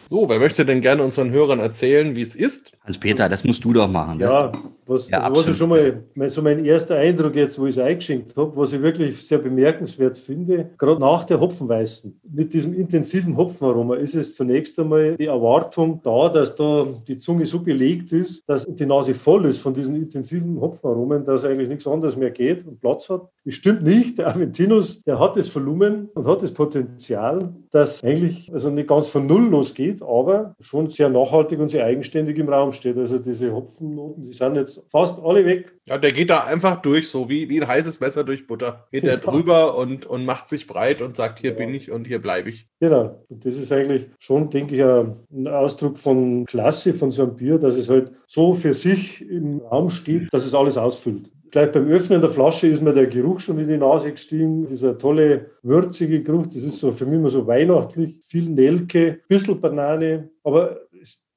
So, wer möchte denn gerne unseren Hörern erzählen, wie es ist? Hans-Peter, das musst du doch machen. Ja, was, ja, also was ich schon mal, so mein erster Eindruck jetzt, wo ich es eingeschenkt habe, was ich wirklich sehr bemerkenswert finde, gerade nach der Hopfenweißen, mit diesem intensiven Hopfenaroma, ist es zunächst einmal die Erwartung da, dass da die Zunge so belegt ist, dass die Nase voll ist von diesen intensiven Hopfenaromen, dass eigentlich nichts anderes mehr geht und Platz hat. Das stimmt nicht. Der Aventinus, der hat das Volumen und hat das Potenzial, dass eigentlich also nicht ganz von Null losgeht, aber schon sehr nachhaltig und sehr eigenständig im Raum steht. Also diese Hopfennoten, die sind jetzt fast alle weg. Ja, der geht da einfach durch, so wie, wie ein heißes Messer durch Butter. Geht er drüber und, und macht sich breit und sagt, hier ja. bin ich und hier bleibe ich. Genau. Und das ist eigentlich schon, denke ich, ein Ausdruck von Klasse von so einem Bier, dass es halt so für sich im Raum steht, dass es alles ausfüllt. Gleich beim Öffnen der Flasche ist mir der Geruch schon in die Nase gestiegen. Dieser tolle, würzige Geruch, das ist so für mich immer so weihnachtlich. Viel Nelke, bisschen Banane, aber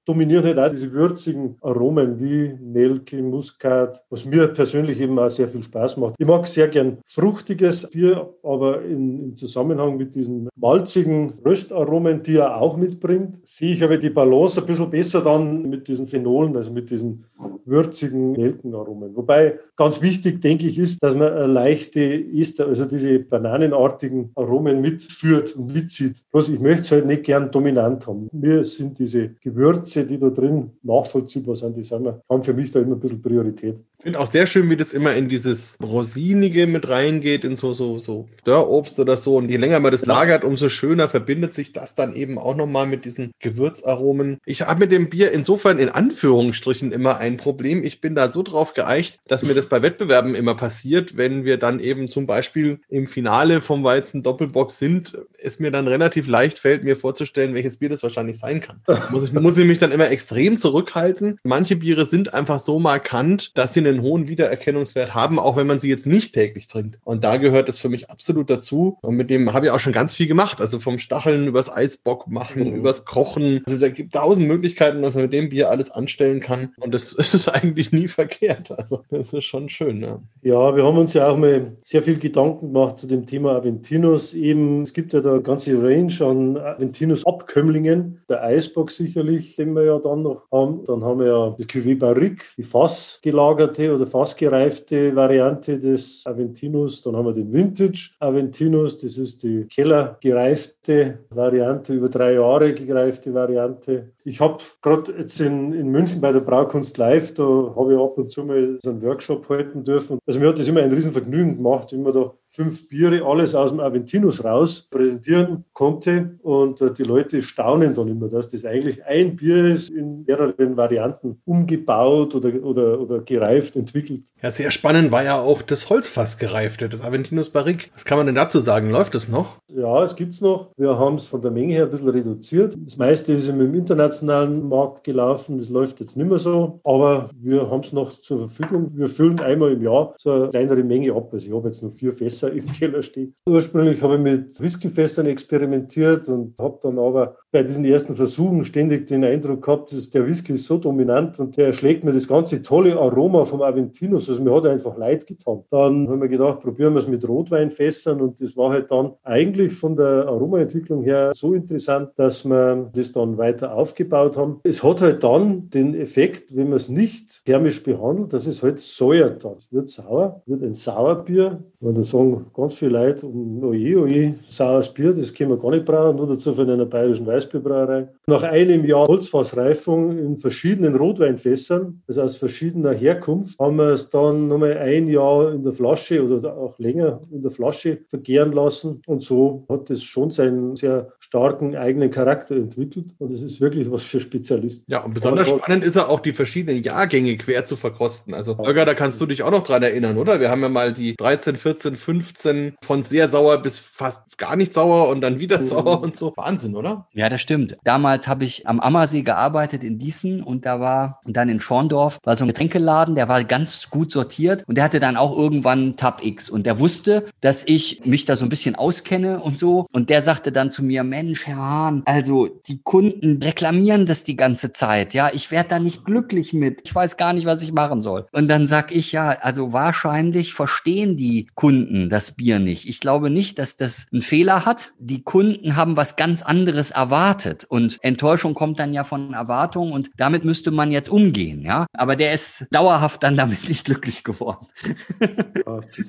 dominieren halt auch diese würzigen Aromen wie Nelke, Muskat, was mir persönlich eben auch sehr viel Spaß macht. Ich mag sehr gern fruchtiges Bier, aber in, im Zusammenhang mit diesen malzigen Röstaromen, die er auch mitbringt, sehe ich aber die Balance ein bisschen besser dann mit diesen Phenolen, also mit diesen würzigen Nelkenaromen. Wobei ganz wichtig, denke ich, ist, dass man leichte Ester, also diese bananenartigen Aromen mitführt und mitzieht. Bloß ich möchte es halt nicht gern dominant haben. Mir sind diese Gewürze Sätze, die da drin nachvollziehbar sind, die sind, haben für mich da immer ein bisschen Priorität. Finde auch sehr schön, wie das immer in dieses Rosinige mit reingeht, in so, so, so Dörrobst oder so. Und je länger man das lagert, umso schöner verbindet sich das dann eben auch nochmal mit diesen Gewürzaromen. Ich habe mit dem Bier insofern in Anführungsstrichen immer ein Problem. Ich bin da so drauf geeicht, dass mir das bei Wettbewerben immer passiert, wenn wir dann eben zum Beispiel im Finale vom Weizen Doppelbox sind, es mir dann relativ leicht fällt, mir vorzustellen, welches Bier das wahrscheinlich sein kann. muss ich, muss ich mich dann immer extrem zurückhalten. Manche Biere sind einfach so markant, dass sie eine einen hohen Wiedererkennungswert haben, auch wenn man sie jetzt nicht täglich trinkt. Und da gehört es für mich absolut dazu. Und mit dem habe ich auch schon ganz viel gemacht. Also vom Stacheln übers Eisbock machen, mhm. übers Kochen. Also da gibt tausend Möglichkeiten, was man mit dem Bier alles anstellen kann. Und das <laughs> ist eigentlich nie verkehrt. Also das ist schon schön. Ja. ja, wir haben uns ja auch mal sehr viel Gedanken gemacht zu dem Thema Aventinus. Eben, es gibt ja da eine ganze Range an Aventinus-Abkömmlingen. Der Eisbock sicherlich, den wir ja dann noch haben. Dann haben wir ja die Cuvée Barrique, die Fass gelagerte gereifte oder fast gereifte Variante des Aventinus. Dann haben wir den Vintage Aventinus, das ist die kellergereifte Variante, über drei Jahre gereifte Variante. Ich habe gerade jetzt in, in München bei der Braukunst Live, da habe ich ab und zu mal so einen Workshop halten dürfen. Also mir hat das immer ein Riesenvergnügen gemacht, wie man da fünf Biere, alles aus dem Aventinus raus präsentieren konnte. Und äh, die Leute staunen dann immer, dass das eigentlich ein Bier ist, in mehreren Varianten umgebaut oder, oder, oder gereift, entwickelt. Ja, sehr spannend war ja auch das Holzfass gereifte, das Aventinus Barrique. Was kann man denn dazu sagen? Läuft es noch? Ja, es gibt es noch. Wir haben es von der Menge her ein bisschen reduziert. Das meiste ist im Internet internationalen Markt gelaufen. Das läuft jetzt nicht mehr so, aber wir haben es noch zur Verfügung. Wir füllen einmal im Jahr so eine kleinere Menge ab. Also ich habe jetzt noch vier Fässer <laughs> im Keller stehen. Ursprünglich habe ich mit Whiskyfässern experimentiert und habe dann aber bei diesen ersten Versuchen ständig den Eindruck gehabt, dass der Whisky ist so dominant und der schlägt mir das ganze tolle Aroma vom Aventinus. Also mir hat er einfach leid getan. Dann haben wir gedacht, probieren wir es mit Rotweinfässern und das war halt dann eigentlich von der Aromaentwicklung her so interessant, dass wir das dann weiter aufgebaut haben. Es hat halt dann den Effekt, wenn man es nicht thermisch behandelt, dass es halt säuert dann. Es wird sauer, wird ein Sauerbier. Und da sagen ganz viele Leute, oje, oje, saures Bier, das können wir gar nicht brauchen, nur dazu von einer bayerischen Weißbierbrauerei. Nach einem Jahr Holzfassreifung in verschiedenen Rotweinfässern, also aus verschiedener Herkunft, haben wir es dann nochmal ein Jahr in der Flasche oder auch länger in der Flasche vergären lassen. Und so hat es schon seinen sehr starken eigenen Charakter entwickelt. Und es ist wirklich was für Spezialisten. Ja, und besonders Aber spannend ist ja auch, die verschiedenen Jahrgänge quer zu verkosten. Also, Holger, da kannst du dich auch noch dran erinnern, oder? Wir haben ja mal die 13, 14, 15 von sehr sauer bis fast gar nicht sauer und dann wieder mhm. sauer und so. Wahnsinn, oder? Ja, das stimmt. Damals habe ich am Ammersee gearbeitet in Diesen und da war dann in Schorndorf war so ein Getränkeladen, der war ganz gut sortiert und der hatte dann auch irgendwann Tab X und der wusste, dass ich mich da so ein bisschen auskenne und so und der sagte dann zu mir, Mensch, Herr Hahn, also die Kunden reklamieren das die ganze Zeit, ja, ich werde da nicht glücklich mit. Ich weiß gar nicht, was ich machen soll. Und dann sag ich ja, also wahrscheinlich verstehen die Kunden das Bier nicht. Ich glaube nicht, dass das einen Fehler hat. Die Kunden haben was ganz anderes erwartet und Enttäuschung kommt dann ja von Erwartungen und damit müsste man jetzt umgehen, ja. Aber der ist dauerhaft dann damit <laughs> nicht glücklich geworden.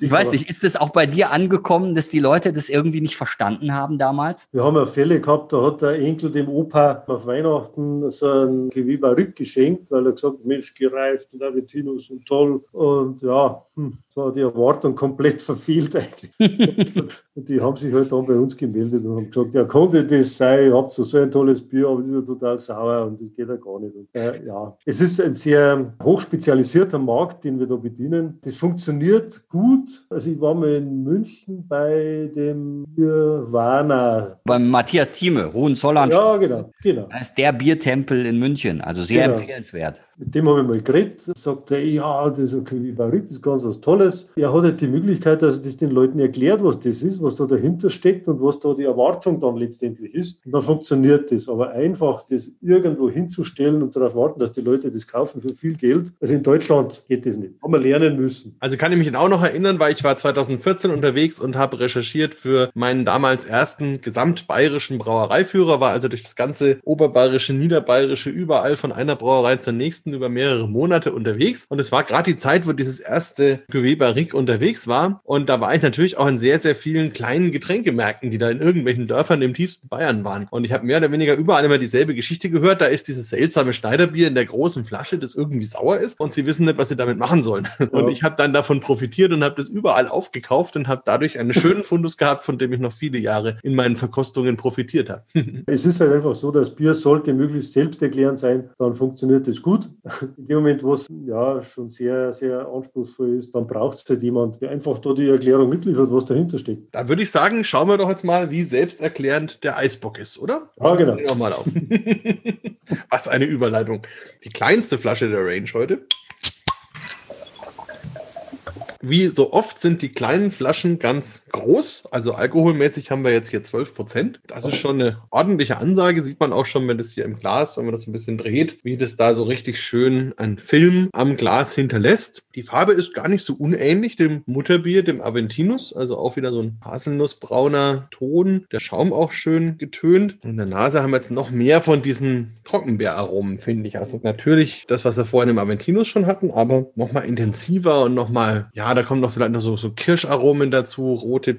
ich weiß nicht, ist es auch bei dir angekommen, dass die Leute das irgendwie nicht verstanden haben damals? Wir haben ja Fälle gehabt, da hat der Enkel dem Opa auf Weihnachten so ein Gewibarik geschenkt, weil er gesagt hat, Mensch, gereift und Aventinus und toll. Und ja, hm, so die Erwartung komplett verfehlt eigentlich. <laughs> und die haben sich halt dann bei uns gemeldet und haben gesagt, ja, konnte das sein, ihr habt so ein tolles Bier, aber das ist ja total sauer und das geht ja gar nicht. Und, äh, ja, es ist ein sehr hochspezialisierter Markt, den wir da bedienen. Das funktioniert gut. Also ich war mal in München bei dem Nirvana. Beim Matthias Thieme, Hohenzollern. Ja, genau, genau. Das ist der Biertempel in München, also sehr genau. empfehlenswert. Mit dem habe ich mal geredet, sagt er, ja, das ist okay, das ist ganz was Tolles. Er hat halt die Möglichkeit, dass er das den Leuten erklärt, was das ist, was da dahinter steckt und was da die Erwartung dann letztendlich ist. Und dann funktioniert das. Aber einfach das irgendwo hinzustellen und darauf warten, dass die Leute das kaufen für viel Geld, also in Deutschland geht das nicht. Haben wir lernen müssen. Also kann ich mich auch noch erinnern, weil ich war 2014 unterwegs und habe recherchiert für meinen damals ersten gesamtbayerischen Brauereiführer, war also durch das ganze oberbayerische, niederbayerische, überall von einer Brauerei zur nächsten Touristen über mehrere Monate unterwegs. Und es war gerade die Zeit, wo dieses erste Cuvée unterwegs war. Und da war ich natürlich auch in sehr, sehr vielen kleinen Getränkemärkten, die da in irgendwelchen Dörfern im tiefsten Bayern waren. Und ich habe mehr oder weniger überall immer dieselbe Geschichte gehört. Da ist dieses seltsame Schneiderbier in der großen Flasche, das irgendwie sauer ist. Und sie wissen nicht, was sie damit machen sollen. <laughs> Ja. Und ich habe dann davon profitiert und habe das überall aufgekauft und habe dadurch einen schönen Fundus gehabt, von dem ich noch viele Jahre in meinen Verkostungen profitiert habe. <laughs> es ist halt einfach so, das Bier sollte möglichst selbsterklärend sein, dann funktioniert es gut. In dem Moment, wo es ja schon sehr, sehr anspruchsvoll ist, dann braucht es halt jemand, der einfach da die Erklärung mitliefert, was dahinter steckt. Da würde ich sagen, schauen wir doch jetzt mal, wie selbsterklärend der Eisbock ist, oder? Ah, genau. Mal auf. <laughs> was eine Überleitung. Die kleinste Flasche der Range heute wie so oft sind die kleinen Flaschen ganz groß. Also alkoholmäßig haben wir jetzt hier 12 Prozent. Das ist schon eine ordentliche Ansage. Sieht man auch schon, wenn das hier im Glas, wenn man das ein bisschen dreht, wie das da so richtig schön ein Film am Glas hinterlässt. Die Farbe ist gar nicht so unähnlich dem Mutterbier, dem Aventinus. Also auch wieder so ein haselnussbrauner Ton. Der Schaum auch schön getönt. Und in der Nase haben wir jetzt noch mehr von diesen Trockenbeeraromen, finde ich. Also natürlich das, was wir vorhin im Aventinus schon hatten, aber nochmal intensiver und nochmal, ja, da kommt noch vielleicht noch so, so Kirscharomen dazu, rote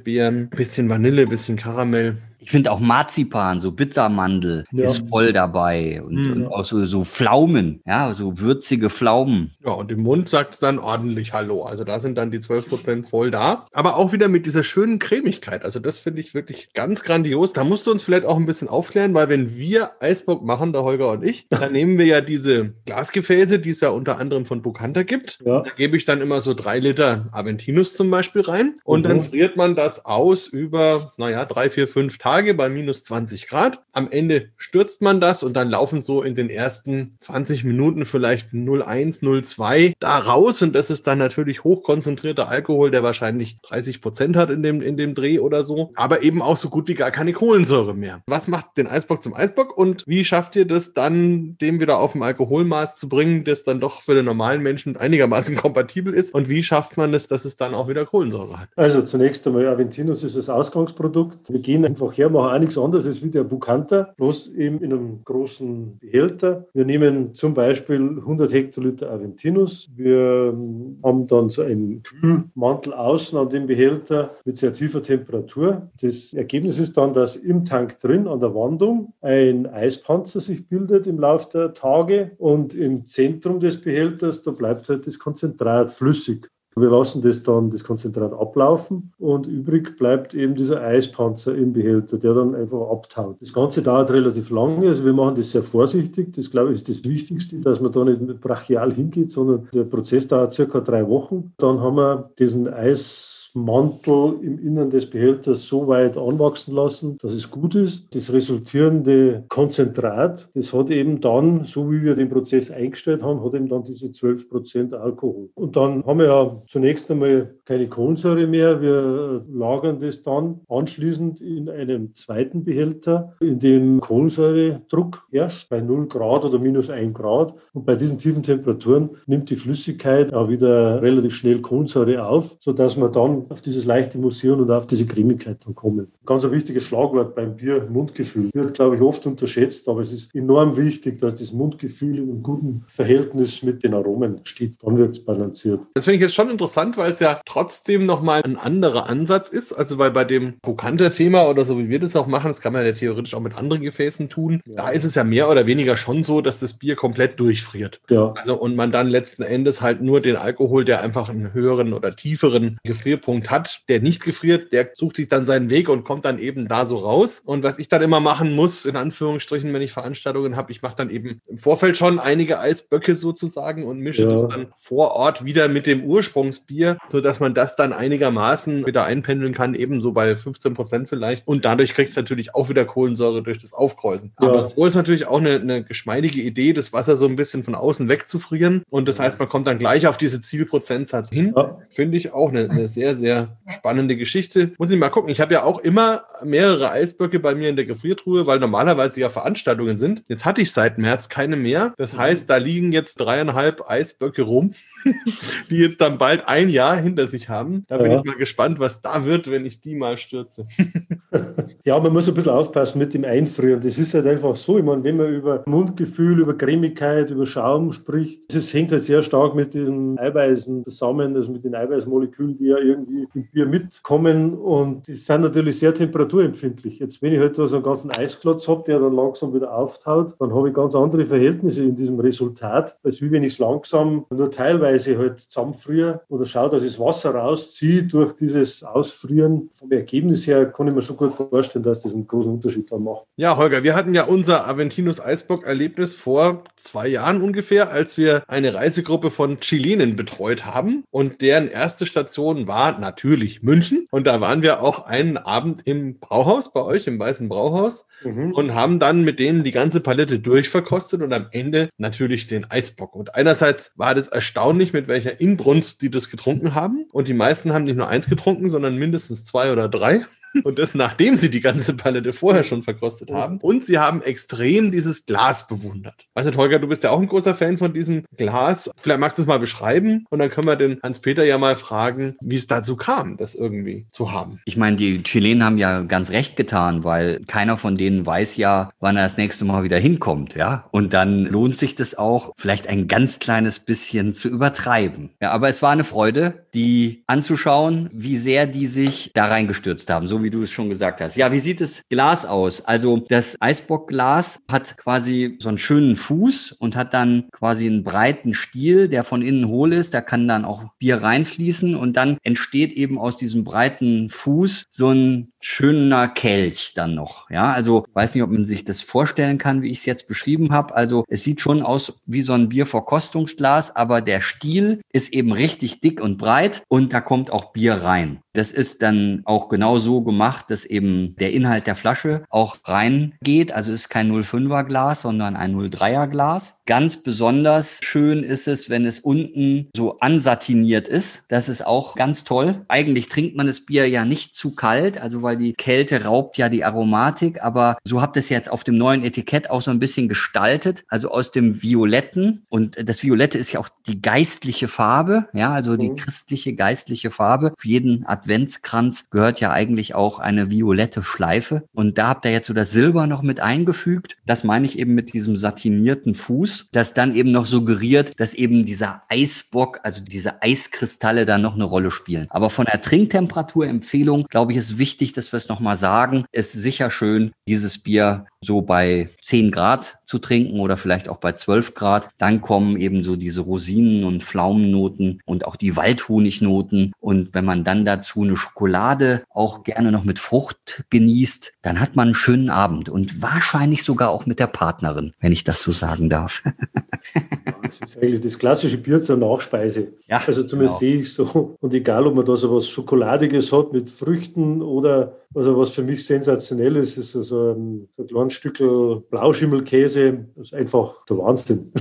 bisschen Vanille, bisschen Karamell. Ich finde auch Marzipan, so Bittermandel ja. ist voll dabei und, mhm. und, auch so, so Pflaumen, ja, so würzige Pflaumen. Ja, und im Mund sagt es dann ordentlich Hallo. Also da sind dann die 12% voll da. Aber auch wieder mit dieser schönen Cremigkeit. Also das finde ich wirklich ganz grandios. Da musst du uns vielleicht auch ein bisschen aufklären, weil wenn wir Eisbock machen, der Holger und ich, dann nehmen wir ja diese Glasgefäße, die es ja unter anderem von Bukanta gibt. Ja. Da gebe ich dann immer so drei Liter Aventinus zum Beispiel rein und mhm. dann friert man das aus über, naja, drei, vier, fünf Tage Tage bei minus 20 Grad. Am Ende stürzt man das und dann laufen so in den ersten 20 Minuten vielleicht 0,1, 0,2 da raus. Und das ist dann natürlich hochkonzentrierter Alkohol, der wahrscheinlich 30 Prozent hat in dem, in dem Dreh oder so. Aber eben auch so gut wie gar keine Kohlensäure mehr. Was macht den Eisbock zum Eisbock und wie schafft ihr das dann, dem wieder auf dem Alkoholmaß zu bringen, das dann doch für den normalen Menschen einigermaßen <laughs> kompatibel ist? Und wie schafft man es, dass es dann auch wieder Kohlensäure hat? Also zunächst einmal, Aventinus ist das Ausgangsprodukt. Wir gehen einfach her, machen auch nichts anderes wie der Bucanta, bloß eben in einem großen Behälter. Wir nehmen zum Beispiel 100 Hektoliter Aventinus. Wir ähm, haben dann so einen Kühlmantel außen an dem Behälter mit sehr tiefer Temperatur. Das Ergebnis ist dann, dass im Tank drin an der Wandung ein Eispanzer sich bildet im Laufe der Tage und im Zentrum des Behälters, da bleibt halt das Konzentrat flüssig. Wir lassen das dann, das Konzentrat ablaufen und übrig bleibt eben dieser Eispanzer im Behälter, der dann einfach abtaut. Das Ganze dauert relativ lange, also wir machen das sehr vorsichtig. Das, glaube ich, ist das Wichtigste, dass man da nicht brachial hingeht, sondern der Prozess dauert circa drei Wochen. Dann haben wir diesen Eis Mantel im Innern des Behälters so weit anwachsen lassen, dass es gut ist. Das resultierende Konzentrat, das hat eben dann, so wie wir den Prozess eingestellt haben, hat eben dann diese 12 Prozent Alkohol. Und dann haben wir ja zunächst einmal keine Kohlensäure mehr. Wir lagern das dann anschließend in einem zweiten Behälter, in dem Kohlensäuredruck herrscht, bei 0 Grad oder minus 1 Grad. Und bei diesen tiefen Temperaturen nimmt die Flüssigkeit auch wieder relativ schnell Kohlensäure auf, sodass man dann auf dieses leichte Museum und auf diese Cremigkeit dann kommen. Ganz ein wichtiges Schlagwort beim Bier, Mundgefühl. Wird, glaube ich, oft unterschätzt, aber es ist enorm wichtig, dass das Mundgefühl in einem guten Verhältnis mit den Aromen steht. Dann wird es balanciert. Das finde ich jetzt schon interessant, weil es ja trotzdem nochmal ein anderer Ansatz ist. Also, weil bei dem Prokanter-Thema oder so wie wir das auch machen, das kann man ja theoretisch auch mit anderen Gefäßen tun. Ja. Da ist es ja mehr oder weniger schon so, dass das Bier komplett durchfriert. Ja. Also, und man dann letzten Endes halt nur den Alkohol, der einfach einen höheren oder tieferen Gefrierpunkt Punkt hat, der nicht gefriert, der sucht sich dann seinen Weg und kommt dann eben da so raus. Und was ich dann immer machen muss, in Anführungsstrichen, wenn ich Veranstaltungen habe, ich mache dann eben im Vorfeld schon einige Eisböcke sozusagen und mische ja. das dann vor Ort wieder mit dem Ursprungsbier, sodass man das dann einigermaßen wieder einpendeln kann, eben so bei 15 Prozent vielleicht. Und dadurch kriegt es natürlich auch wieder Kohlensäure durch das Aufkreuzen. Ja. Aber so ist natürlich auch eine, eine geschmeidige Idee, das Wasser so ein bisschen von außen wegzufrieren. Und das heißt, man kommt dann gleich auf diese Zielprozentsatz hin. Ja. Finde ich auch eine, eine sehr, sehr sehr spannende Geschichte. Muss ich mal gucken. Ich habe ja auch immer mehrere Eisböcke bei mir in der Gefriertruhe, weil normalerweise ja Veranstaltungen sind. Jetzt hatte ich seit März keine mehr. Das mhm. heißt, da liegen jetzt dreieinhalb Eisböcke rum, <laughs> die jetzt dann bald ein Jahr hinter sich haben. Da bin ja. ich mal gespannt, was da wird, wenn ich die mal stürze. <laughs> ja, man muss ein bisschen aufpassen mit dem Einfrieren. Das ist halt einfach so. Ich meine, wenn man über Mundgefühl, über Cremigkeit, über Schaum spricht, das hängt halt sehr stark mit den Eiweißen zusammen, also mit den Eiweißmolekülen, die ja irgendwie die im Bier mitkommen und die sind natürlich sehr temperaturempfindlich. Jetzt, wenn ich halt so einen ganzen Eisklotz habe, der dann langsam wieder auftaut, dann habe ich ganz andere Verhältnisse in diesem Resultat, als wie wenn ich es langsam nur teilweise halt zusammenfriere oder schaue, dass ich das Wasser rausziehe durch dieses Ausfrieren. Vom Ergebnis her kann ich mir schon gut vorstellen, dass das einen großen Unterschied da macht. Ja, Holger, wir hatten ja unser Aventinus Eisbock-Erlebnis vor zwei Jahren ungefähr, als wir eine Reisegruppe von Chilenen betreut haben und deren erste Station war natürlich München. Und da waren wir auch einen Abend im Brauhaus bei euch, im Weißen Brauhaus, mhm. und haben dann mit denen die ganze Palette durchverkostet und am Ende natürlich den Eisbock. Und einerseits war das erstaunlich, mit welcher Inbrunst die das getrunken haben. Und die meisten haben nicht nur eins getrunken, sondern mindestens zwei oder drei. Und das, nachdem sie die ganze Palette vorher schon verkostet haben. Und sie haben extrem dieses Glas bewundert. Weißt du, Holger, du bist ja auch ein großer Fan von diesem Glas. Vielleicht magst du es mal beschreiben und dann können wir den Hans-Peter ja mal fragen, wie es dazu kam, das irgendwie zu haben. Ich meine, die Chilenen haben ja ganz recht getan, weil keiner von denen weiß ja, wann er das nächste Mal wieder hinkommt, ja. Und dann lohnt sich das auch, vielleicht ein ganz kleines bisschen zu übertreiben. Ja, aber es war eine Freude, die anzuschauen, wie sehr die sich da reingestürzt haben, so wie du es schon gesagt hast. Ja, wie sieht das Glas aus? Also das Eisbockglas hat quasi so einen schönen Fuß und hat dann quasi einen breiten Stiel, der von innen hohl ist. Da kann dann auch Bier reinfließen und dann entsteht eben aus diesem breiten Fuß so ein schöner Kelch dann noch. Ja, also weiß nicht, ob man sich das vorstellen kann, wie ich es jetzt beschrieben habe. Also es sieht schon aus wie so ein Bierverkostungsglas, aber der Stiel ist eben richtig dick und breit und da kommt auch Bier rein. Das ist dann auch genau so gemacht gemacht, dass eben der Inhalt der Flasche auch reingeht. Also ist kein 05er Glas, sondern ein 03er Glas. Ganz besonders schön ist es, wenn es unten so ansatiniert ist. Das ist auch ganz toll. Eigentlich trinkt man das Bier ja nicht zu kalt, also weil die Kälte raubt ja die Aromatik. Aber so habt ihr es jetzt auf dem neuen Etikett auch so ein bisschen gestaltet. Also aus dem Violetten. Und das Violette ist ja auch die geistliche Farbe. Ja, also die mhm. christliche geistliche Farbe. Für jeden Adventskranz gehört ja eigentlich auch eine violette Schleife. Und da habt ihr jetzt so das Silber noch mit eingefügt. Das meine ich eben mit diesem satinierten Fuß, das dann eben noch suggeriert, dass eben dieser Eisbock, also diese Eiskristalle da noch eine Rolle spielen. Aber von der Trinktemperaturempfehlung, glaube ich, ist wichtig, dass wir es nochmal sagen. Ist sicher schön, dieses Bier so bei 10 Grad zu trinken oder vielleicht auch bei 12 Grad. Dann kommen eben so diese Rosinen- und Pflaumennoten und auch die Waldhonignoten. Und wenn man dann dazu eine Schokolade auch gerne noch mit Frucht genießt, dann hat man einen schönen Abend und wahrscheinlich sogar auch mit der Partnerin, wenn ich das so sagen darf. das ist eigentlich das klassische Bier zur Nachspeise. Ja, also zumindest genau. sehe ich so. Und egal, ob man da so was Schokoladiges hat mit Früchten oder also was für mich sensationell ist, ist so ein, so ein kleines Stück Blauschimmelkäse. Das ist einfach der Wahnsinn.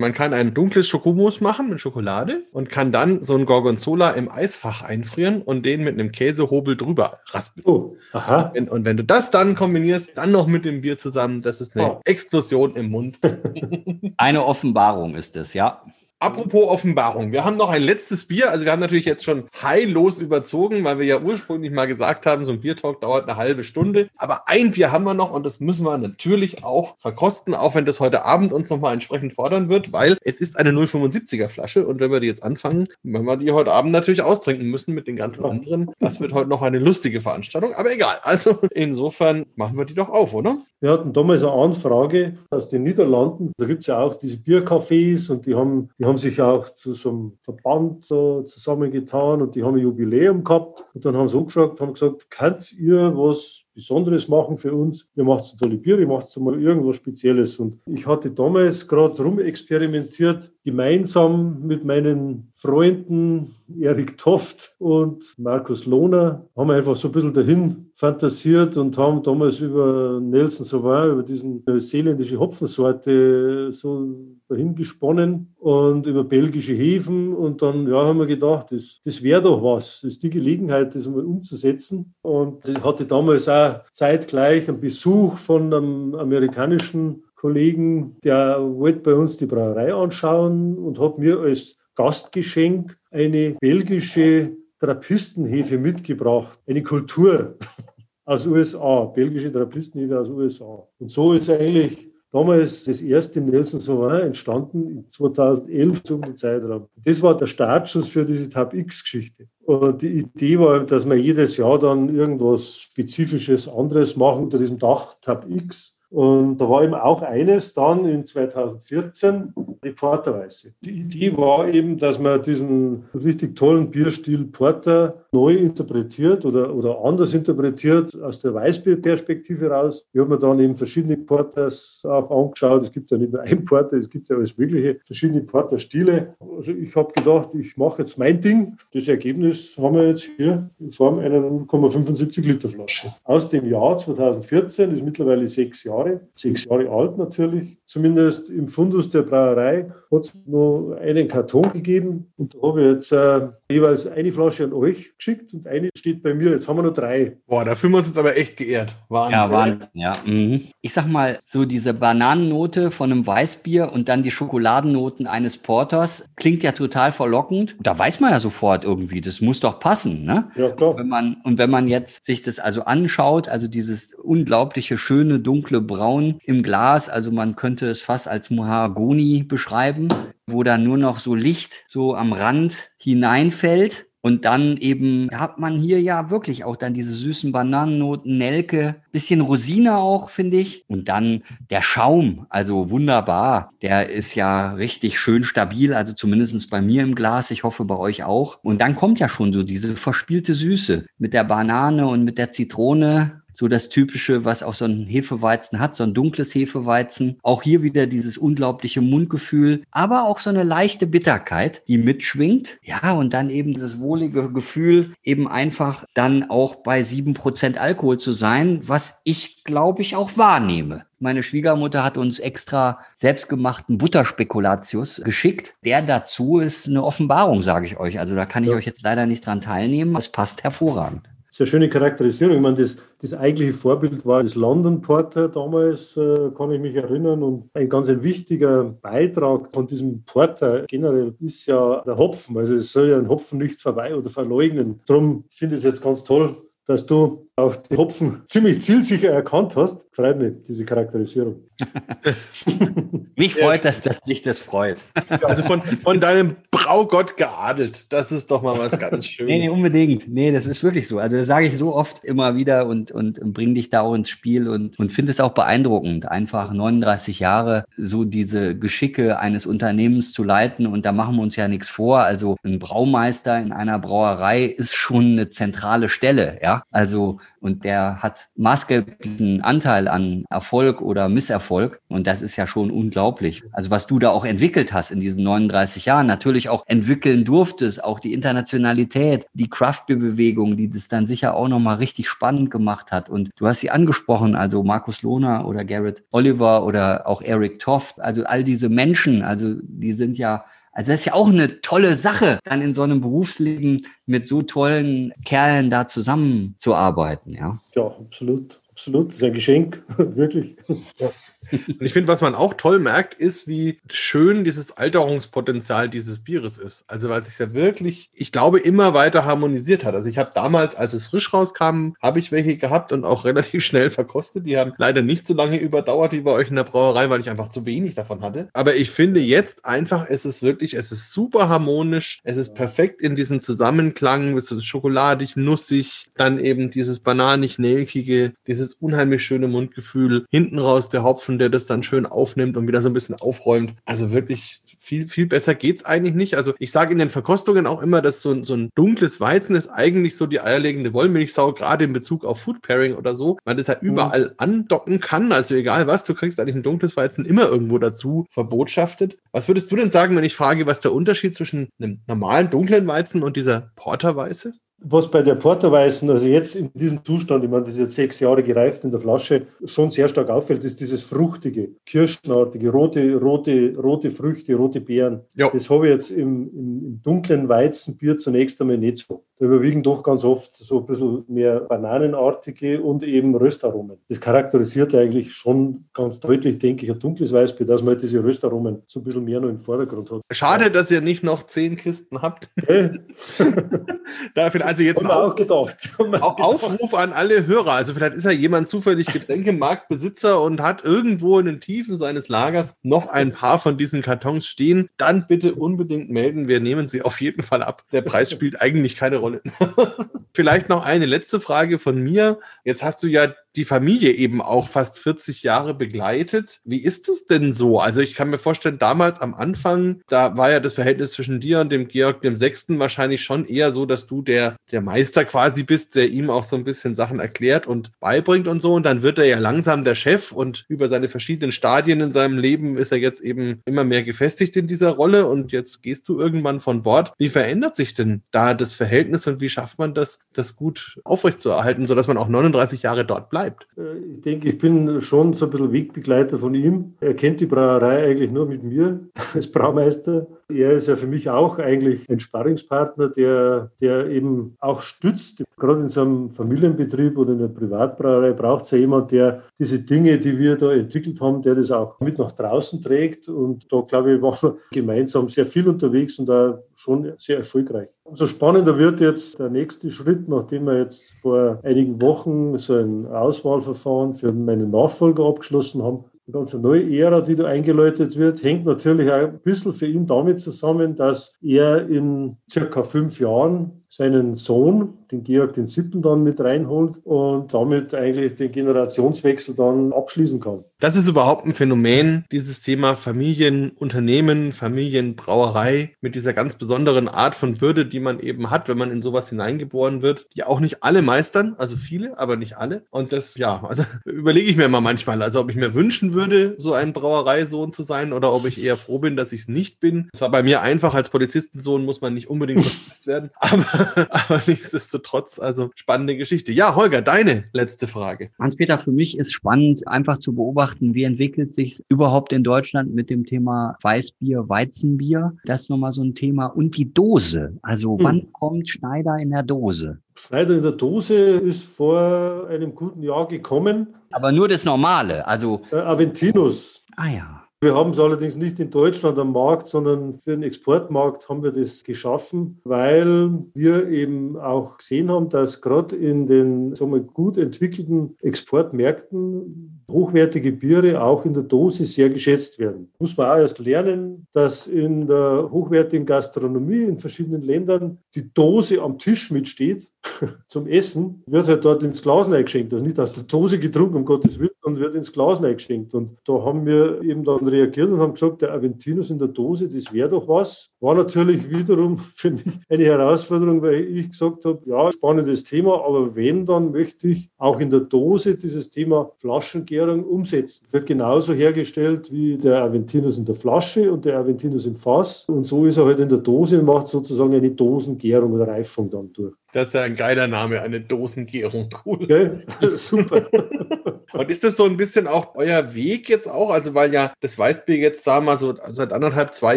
Man kann ein dunkles Schokomus machen mit Schokolade und kann dann so ein Gorgonzola im Eisfach einfrieren und den mit einem Käsehobel drüber raspeln. Oh, aha. Und wenn du das dann kombinierst, dann noch mit dem Bier zusammen, das ist eine oh. Explosion im Mund. <laughs> <laughs> Eine Offenbarung ist es, ja. Apropos Offenbarung, wir haben noch ein letztes Bier. Also wir haben natürlich jetzt schon heillos überzogen, weil wir ja ursprünglich mal gesagt haben, so ein Biertalk dauert eine halbe Stunde. Aber ein Bier haben wir noch und das müssen wir natürlich auch verkosten, auch wenn das heute Abend uns nochmal entsprechend fordern wird, weil es ist eine 075er Flasche und wenn wir die jetzt anfangen, wenn wir die heute Abend natürlich austrinken müssen mit den ganzen anderen, das wird heute noch eine lustige Veranstaltung. Aber egal, also insofern machen wir die doch auf, oder? Wir hatten damals eine Anfrage aus den Niederlanden. Da gibt es ja auch diese Biercafés und die haben, die haben sich auch zu so einem Verband so zusammengetan und die haben ein Jubiläum gehabt. Und dann haben sie gefragt, haben gesagt, könnt ihr was Besonderes machen für uns. Ihr macht so tolle Bier, ihr macht so mal irgendwas Spezielles. Und ich hatte damals gerade rumexperimentiert, gemeinsam mit meinen Freunden Erik Toft und Markus Lohner, haben wir einfach so ein bisschen dahin fantasiert und haben damals über Nelson Sauvin, über diesen neuseeländische Hopfensorte so dahin gesponnen und über belgische Hefen. Und dann ja, haben wir gedacht, das, das wäre doch was. Das ist die Gelegenheit, das einmal umzusetzen. Und ich hatte damals auch zeitgleich einen Besuch von einem amerikanischen Kollegen, der wollte bei uns die Brauerei anschauen und hat mir als Gastgeschenk eine belgische Trappistenhefe mitgebracht, eine Kultur <laughs> aus USA, belgische Trappistenhefe aus USA. Und so ist eigentlich damals das erste Nelson Sauvin entstanden, in 2011 zum Zeitraum. Das war der Startschuss für diese Tab X-Geschichte. Und die Idee war, dass wir jedes Jahr dann irgendwas Spezifisches anderes machen unter diesem Dach Tab X. Und da war eben auch eines dann in 2014, die Porterweiße. Die Idee war eben, dass man diesen richtig tollen Bierstil Porter neu interpretiert oder, oder anders interpretiert aus der Weißbierperspektive raus. Ich habe mir dann eben verschiedene Porters auch angeschaut. Es gibt ja nicht nur ein Porter, es gibt ja alles mögliche, verschiedene Porter-Stile. Also ich habe gedacht, ich mache jetzt mein Ding. Das Ergebnis haben wir jetzt hier in Form einer 0,75 Liter Flasche. Aus dem Jahr 2014, das ist mittlerweile sechs Jahre Jahre, sechs Jahre alt natürlich. Zumindest im Fundus der Brauerei hat es noch einen Karton gegeben und da habe ich jetzt äh, jeweils eine Flasche an euch geschickt und eine steht bei mir. Jetzt haben wir noch drei. Boah, da fühlen wir uns jetzt aber echt geehrt. Wahnsinn. Ja, Wahnsinn, ja. Mhm. Ich sag mal, so diese Bananennote von einem Weißbier und dann die Schokoladennoten eines Porters klingt ja total verlockend. Da weiß man ja sofort irgendwie, das muss doch passen, ne? Ja, klar. Und wenn man, und wenn man jetzt sich das also anschaut, also dieses unglaubliche, schöne, dunkle Braun im Glas. Also man könnte es fast als Mahagoni beschreiben, wo da nur noch so Licht so am Rand hineinfällt. Und dann eben hat man hier ja wirklich auch dann diese süßen Bananennoten, Nelke, bisschen Rosine auch, finde ich. Und dann der Schaum, also wunderbar. Der ist ja richtig schön stabil, also zumindest bei mir im Glas. Ich hoffe bei euch auch. Und dann kommt ja schon so diese verspielte Süße mit der Banane und mit der Zitrone so das Typische, was auch so ein Hefeweizen hat, so ein dunkles Hefeweizen. Auch hier wieder dieses unglaubliche Mundgefühl, aber auch so eine leichte Bitterkeit, die mitschwingt. Ja, und dann eben dieses wohlige Gefühl, eben einfach dann auch bei sieben Prozent Alkohol zu sein, was ich glaube ich auch wahrnehme. Meine Schwiegermutter hat uns extra selbstgemachten Butterspekulatius geschickt. Der dazu ist eine Offenbarung, sage ich euch. Also da kann ich ja. euch jetzt leider nicht dran teilnehmen. Es passt hervorragend. Sehr schöne Charakterisierung. Ich meine, das, das eigentliche Vorbild war das London Porter damals, äh, kann ich mich erinnern. Und ein ganz ein wichtiger Beitrag von diesem Porter generell ist ja der Hopfen. Also es soll ja ein Hopfen nicht verweihen oder verleugnen. Darum finde ich es jetzt ganz toll, dass du auch die Hopfen ziemlich zielsicher erkannt hast. Freut mich, diese Charakterisierung. <laughs> mich freut, dass, dass dich das freut. also von, von deinem Braugott geadelt. Das ist doch mal was ganz Schönes. <laughs> nee, nee, unbedingt. Nee, das ist wirklich so. Also das sage ich so oft immer wieder und, und, und bringe dich da auch ins Spiel und, und finde es auch beeindruckend, einfach 39 Jahre so diese Geschicke eines Unternehmens zu leiten. Und da machen wir uns ja nichts vor. Also ein Braumeister in einer Brauerei ist schon eine zentrale Stelle. Ja, also und der hat maßgeblichen Anteil an Erfolg oder Misserfolg. Und das ist ja schon unglaublich. Also was du da auch entwickelt hast in diesen 39 Jahren, natürlich auch entwickeln durftest, auch die Internationalität, die Craftbeer-Bewegung, die das dann sicher auch nochmal richtig spannend gemacht hat. Und du hast sie angesprochen, also Markus Lohner oder Garrett Oliver oder auch Eric Toft, also all diese Menschen, also die sind ja also das ist ja auch eine tolle Sache, dann in so einem Berufsleben mit so tollen Kerlen da zusammenzuarbeiten, ja. Ja, absolut, absolut. Das ist ein Geschenk, <laughs> wirklich. Ja. Und ich finde, was man auch toll merkt, ist, wie schön dieses Alterungspotenzial dieses Bieres ist. Also, weil es sich ja wirklich, ich glaube, immer weiter harmonisiert hat. Also, ich habe damals, als es frisch rauskam, habe ich welche gehabt und auch <laughs> relativ schnell verkostet. Die haben leider nicht so lange überdauert wie bei euch in der Brauerei, weil ich einfach zu wenig davon hatte. Aber ich finde jetzt einfach, es ist wirklich, es ist super harmonisch. Es ist perfekt in diesem Zusammenklang, es ist schokoladig, nussig, dann eben dieses bananig-nelkige, dieses unheimlich schöne Mundgefühl. Hinten raus der Hopfen der das dann schön aufnimmt und wieder so ein bisschen aufräumt. Also wirklich viel, viel besser geht's eigentlich nicht. Also ich sage in den Verkostungen auch immer, dass so ein, so ein dunkles Weizen ist eigentlich so die eierlegende Wollmilchsau, gerade in Bezug auf Food Pairing oder so, weil das ja mhm. überall andocken kann. Also egal was, du kriegst eigentlich ein dunkles Weizen immer irgendwo dazu verbotschaftet. Was würdest du denn sagen, wenn ich frage, was der Unterschied zwischen einem normalen dunklen Weizen und dieser Porterweiße? Was bei der Porterweißen, also jetzt in diesem Zustand, ich meine, das ist jetzt sechs Jahre gereift in der Flasche, schon sehr stark auffällt, ist dieses fruchtige, kirschenartige, rote, rote, rote Früchte, rote Beeren. Ja. Das habe ich jetzt im, im, dunklen Weizenbier zunächst einmal nicht so. Da überwiegen doch ganz oft so ein bisschen mehr bananenartige und eben Röstaromen. Das charakterisiert eigentlich schon ganz deutlich, denke ich, ein dunkles Weißbier, dass man halt diese Röstaromen so ein bisschen mehr noch im Vordergrund hat. Schade, dass ihr nicht noch zehn Kisten habt. Okay. <laughs> Dafür also jetzt auch, gedacht. <laughs> auch Aufruf an alle Hörer. Also vielleicht ist ja jemand zufällig Getränkemarktbesitzer und hat irgendwo in den Tiefen seines Lagers noch ein paar von diesen Kartons stehen. Dann bitte unbedingt melden. Wir nehmen sie auf jeden Fall ab. Der Preis spielt eigentlich keine Rolle. <laughs> vielleicht noch eine letzte Frage von mir. Jetzt hast du ja die Familie eben auch fast 40 Jahre begleitet. Wie ist es denn so? Also ich kann mir vorstellen, damals am Anfang, da war ja das Verhältnis zwischen dir und dem Georg dem Sechsten wahrscheinlich schon eher so, dass du der, der Meister quasi bist, der ihm auch so ein bisschen Sachen erklärt und beibringt und so. Und dann wird er ja langsam der Chef und über seine verschiedenen Stadien in seinem Leben ist er jetzt eben immer mehr gefestigt in dieser Rolle und jetzt gehst du irgendwann von Bord. Wie verändert sich denn da das Verhältnis und wie schafft man das, das gut aufrechtzuerhalten, sodass man auch 39 Jahre dort bleibt? Äh, ich denke, ich bin schon so ein bisschen Wegbegleiter von ihm. Er kennt die Brauerei eigentlich nur mit mir <laughs> als Braumeister. Er ist ja für mich auch eigentlich ein Sparringspartner, der, der eben auch stützt. Gerade in so einem Familienbetrieb oder in einer Privatbrauerei braucht es ja jemand, der diese Dinge, die wir da entwickelt haben, der das auch mit nach draußen trägt. Und da, glaube ich, waren wir <laughs> gemeinsam sehr viel unterwegs und da schon sehr erfolgreich. Umso spannender wird jetzt der nächste Schritt, nachdem wir jetzt vor einigen Wochen so ein Auswahlverfahren für meinen Nachfolger abgeschlossen haben. Eine ganz neue Ära, die da eingeläutet wird, hängt natürlich auch ein bisschen für ihn damit zusammen, dass er in circa fünf Jahren seinen Sohn, den Georg den Siebten, dann mit reinholt und damit eigentlich den Generationswechsel dann abschließen kann. Das ist überhaupt ein Phänomen, dieses Thema Familienunternehmen, Familienbrauerei mit dieser ganz besonderen Art von Bürde, die man eben hat, wenn man in sowas hineingeboren wird, die auch nicht alle meistern, also viele, aber nicht alle. Und das, ja, also <laughs> überlege ich mir mal manchmal, also ob ich mir wünschen würde, so ein Brauereisohn zu sein oder ob ich eher froh bin, dass ich es nicht bin. Es war bei mir einfach, als Polizistensohn muss man nicht unbedingt <laughs> vermisst werden, aber, <laughs> aber nichtsdestotrotz, also spannende Geschichte. Ja, Holger, deine letzte Frage. Hans-Peter, für mich ist spannend, einfach zu beobachten, wie entwickelt sich überhaupt in Deutschland mit dem Thema Weißbier, Weizenbier. Das ist nochmal so ein Thema. Und die Dose. Also hm. wann kommt Schneider in der Dose? Schneider in der Dose ist vor einem guten Jahr gekommen. Aber nur das Normale, also. Äh, Aventinus. Ah ja. Wir haben es allerdings nicht in Deutschland am Markt, sondern für den Exportmarkt haben wir das geschaffen, weil wir eben auch gesehen haben, dass gerade in den sagen wir, gut entwickelten Exportmärkten hochwertige Biere auch in der Dose sehr geschätzt werden. Muss man auch erst lernen, dass in der hochwertigen Gastronomie in verschiedenen Ländern die Dose am Tisch mitsteht <laughs> zum Essen, wird halt dort ins Glas eingeschenkt. Also nicht aus der Dose getrunken, um Gottes Willen, und wird ins Glas eingeschenkt. Und da haben wir eben dann reagiert und haben gesagt, der Aventinus in der Dose, das wäre doch was. War natürlich wiederum <laughs> für mich eine Herausforderung, weil ich gesagt habe, ja, spannendes Thema, aber wenn, dann möchte ich auch in der Dose dieses Thema Flaschengärung umsetzen. Wird genauso hergestellt wie der Aventinus in der Flasche und der Aventinus im Fass. Und so ist er halt in der Dose und macht sozusagen eine Dosengärung oder Reifung dann durch. Das ist ja ein geiler Name, eine Dosengärung. Cool. Okay, <laughs> super. <laughs> Und ist das so ein bisschen auch euer Weg jetzt auch? Also, weil ja das Weißbier jetzt da mal so seit anderthalb, zwei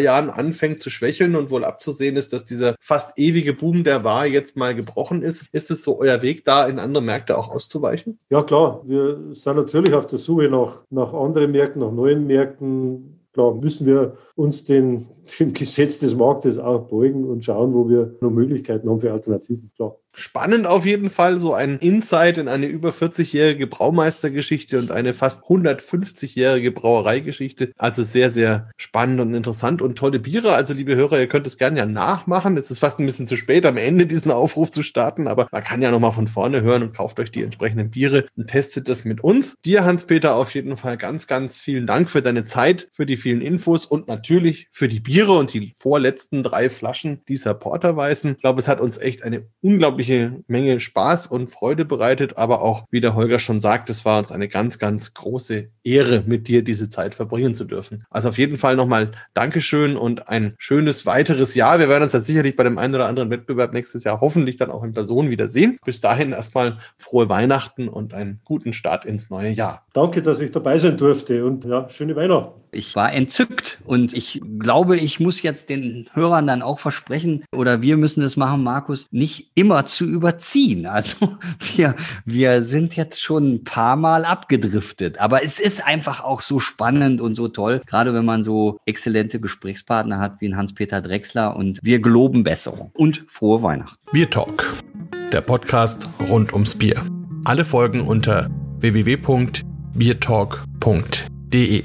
Jahren anfängt zu schwächeln und wohl abzusehen ist, dass dieser fast ewige Boom, der war, jetzt mal gebrochen ist. Ist es so euer Weg, da in andere Märkte auch auszuweichen? Ja, klar. Wir sind natürlich auf der Suche nach, nach anderen Märkten, nach neuen Märkten klar müssen wir uns den, dem Gesetz des Marktes auch beugen und schauen, wo wir noch Möglichkeiten haben für Alternativen. Klar. Spannend auf jeden Fall, so ein Insight in eine über 40-jährige Braumeistergeschichte und eine fast 150-jährige Brauereigeschichte. Also sehr, sehr spannend und interessant und tolle Biere. Also liebe Hörer, ihr könnt es gerne ja nachmachen. Es ist fast ein bisschen zu spät, am Ende diesen Aufruf zu starten, aber man kann ja nochmal von vorne hören und kauft euch die entsprechenden Biere und testet das mit uns. Dir, Hans-Peter, auf jeden Fall ganz, ganz vielen Dank für deine Zeit, für die vielen Infos und natürlich für die Biere und die vorletzten drei Flaschen dieser Porterweißen. Ich glaube, es hat uns echt eine unglaubliche unglaubliche Menge Spaß und Freude bereitet, aber auch, wie der Holger schon sagt, es war uns eine ganz, ganz große Ehre, mit dir diese Zeit verbringen zu dürfen. Also auf jeden Fall nochmal Dankeschön und ein schönes weiteres Jahr. Wir werden uns ja sicherlich bei dem einen oder anderen Wettbewerb nächstes Jahr hoffentlich dann auch in Person wiedersehen. Bis dahin erstmal frohe Weihnachten und einen guten Start ins neue Jahr. Danke, dass ich dabei sein durfte und ja, schöne Weihnachten. Ich war entzückt und ich glaube, ich muss jetzt den Hörern dann auch versprechen, oder wir müssen es machen, Markus, nicht immer zu überziehen. Also <laughs> wir, wir sind jetzt schon ein paar Mal abgedriftet, aber es ist einfach auch so spannend und so toll, gerade wenn man so exzellente Gesprächspartner hat wie Hans-Peter Drechsler und wir geloben Besserung und frohe Weihnachten. Bier Talk, der Podcast rund ums Bier. Alle Folgen unter www.biertalk.de.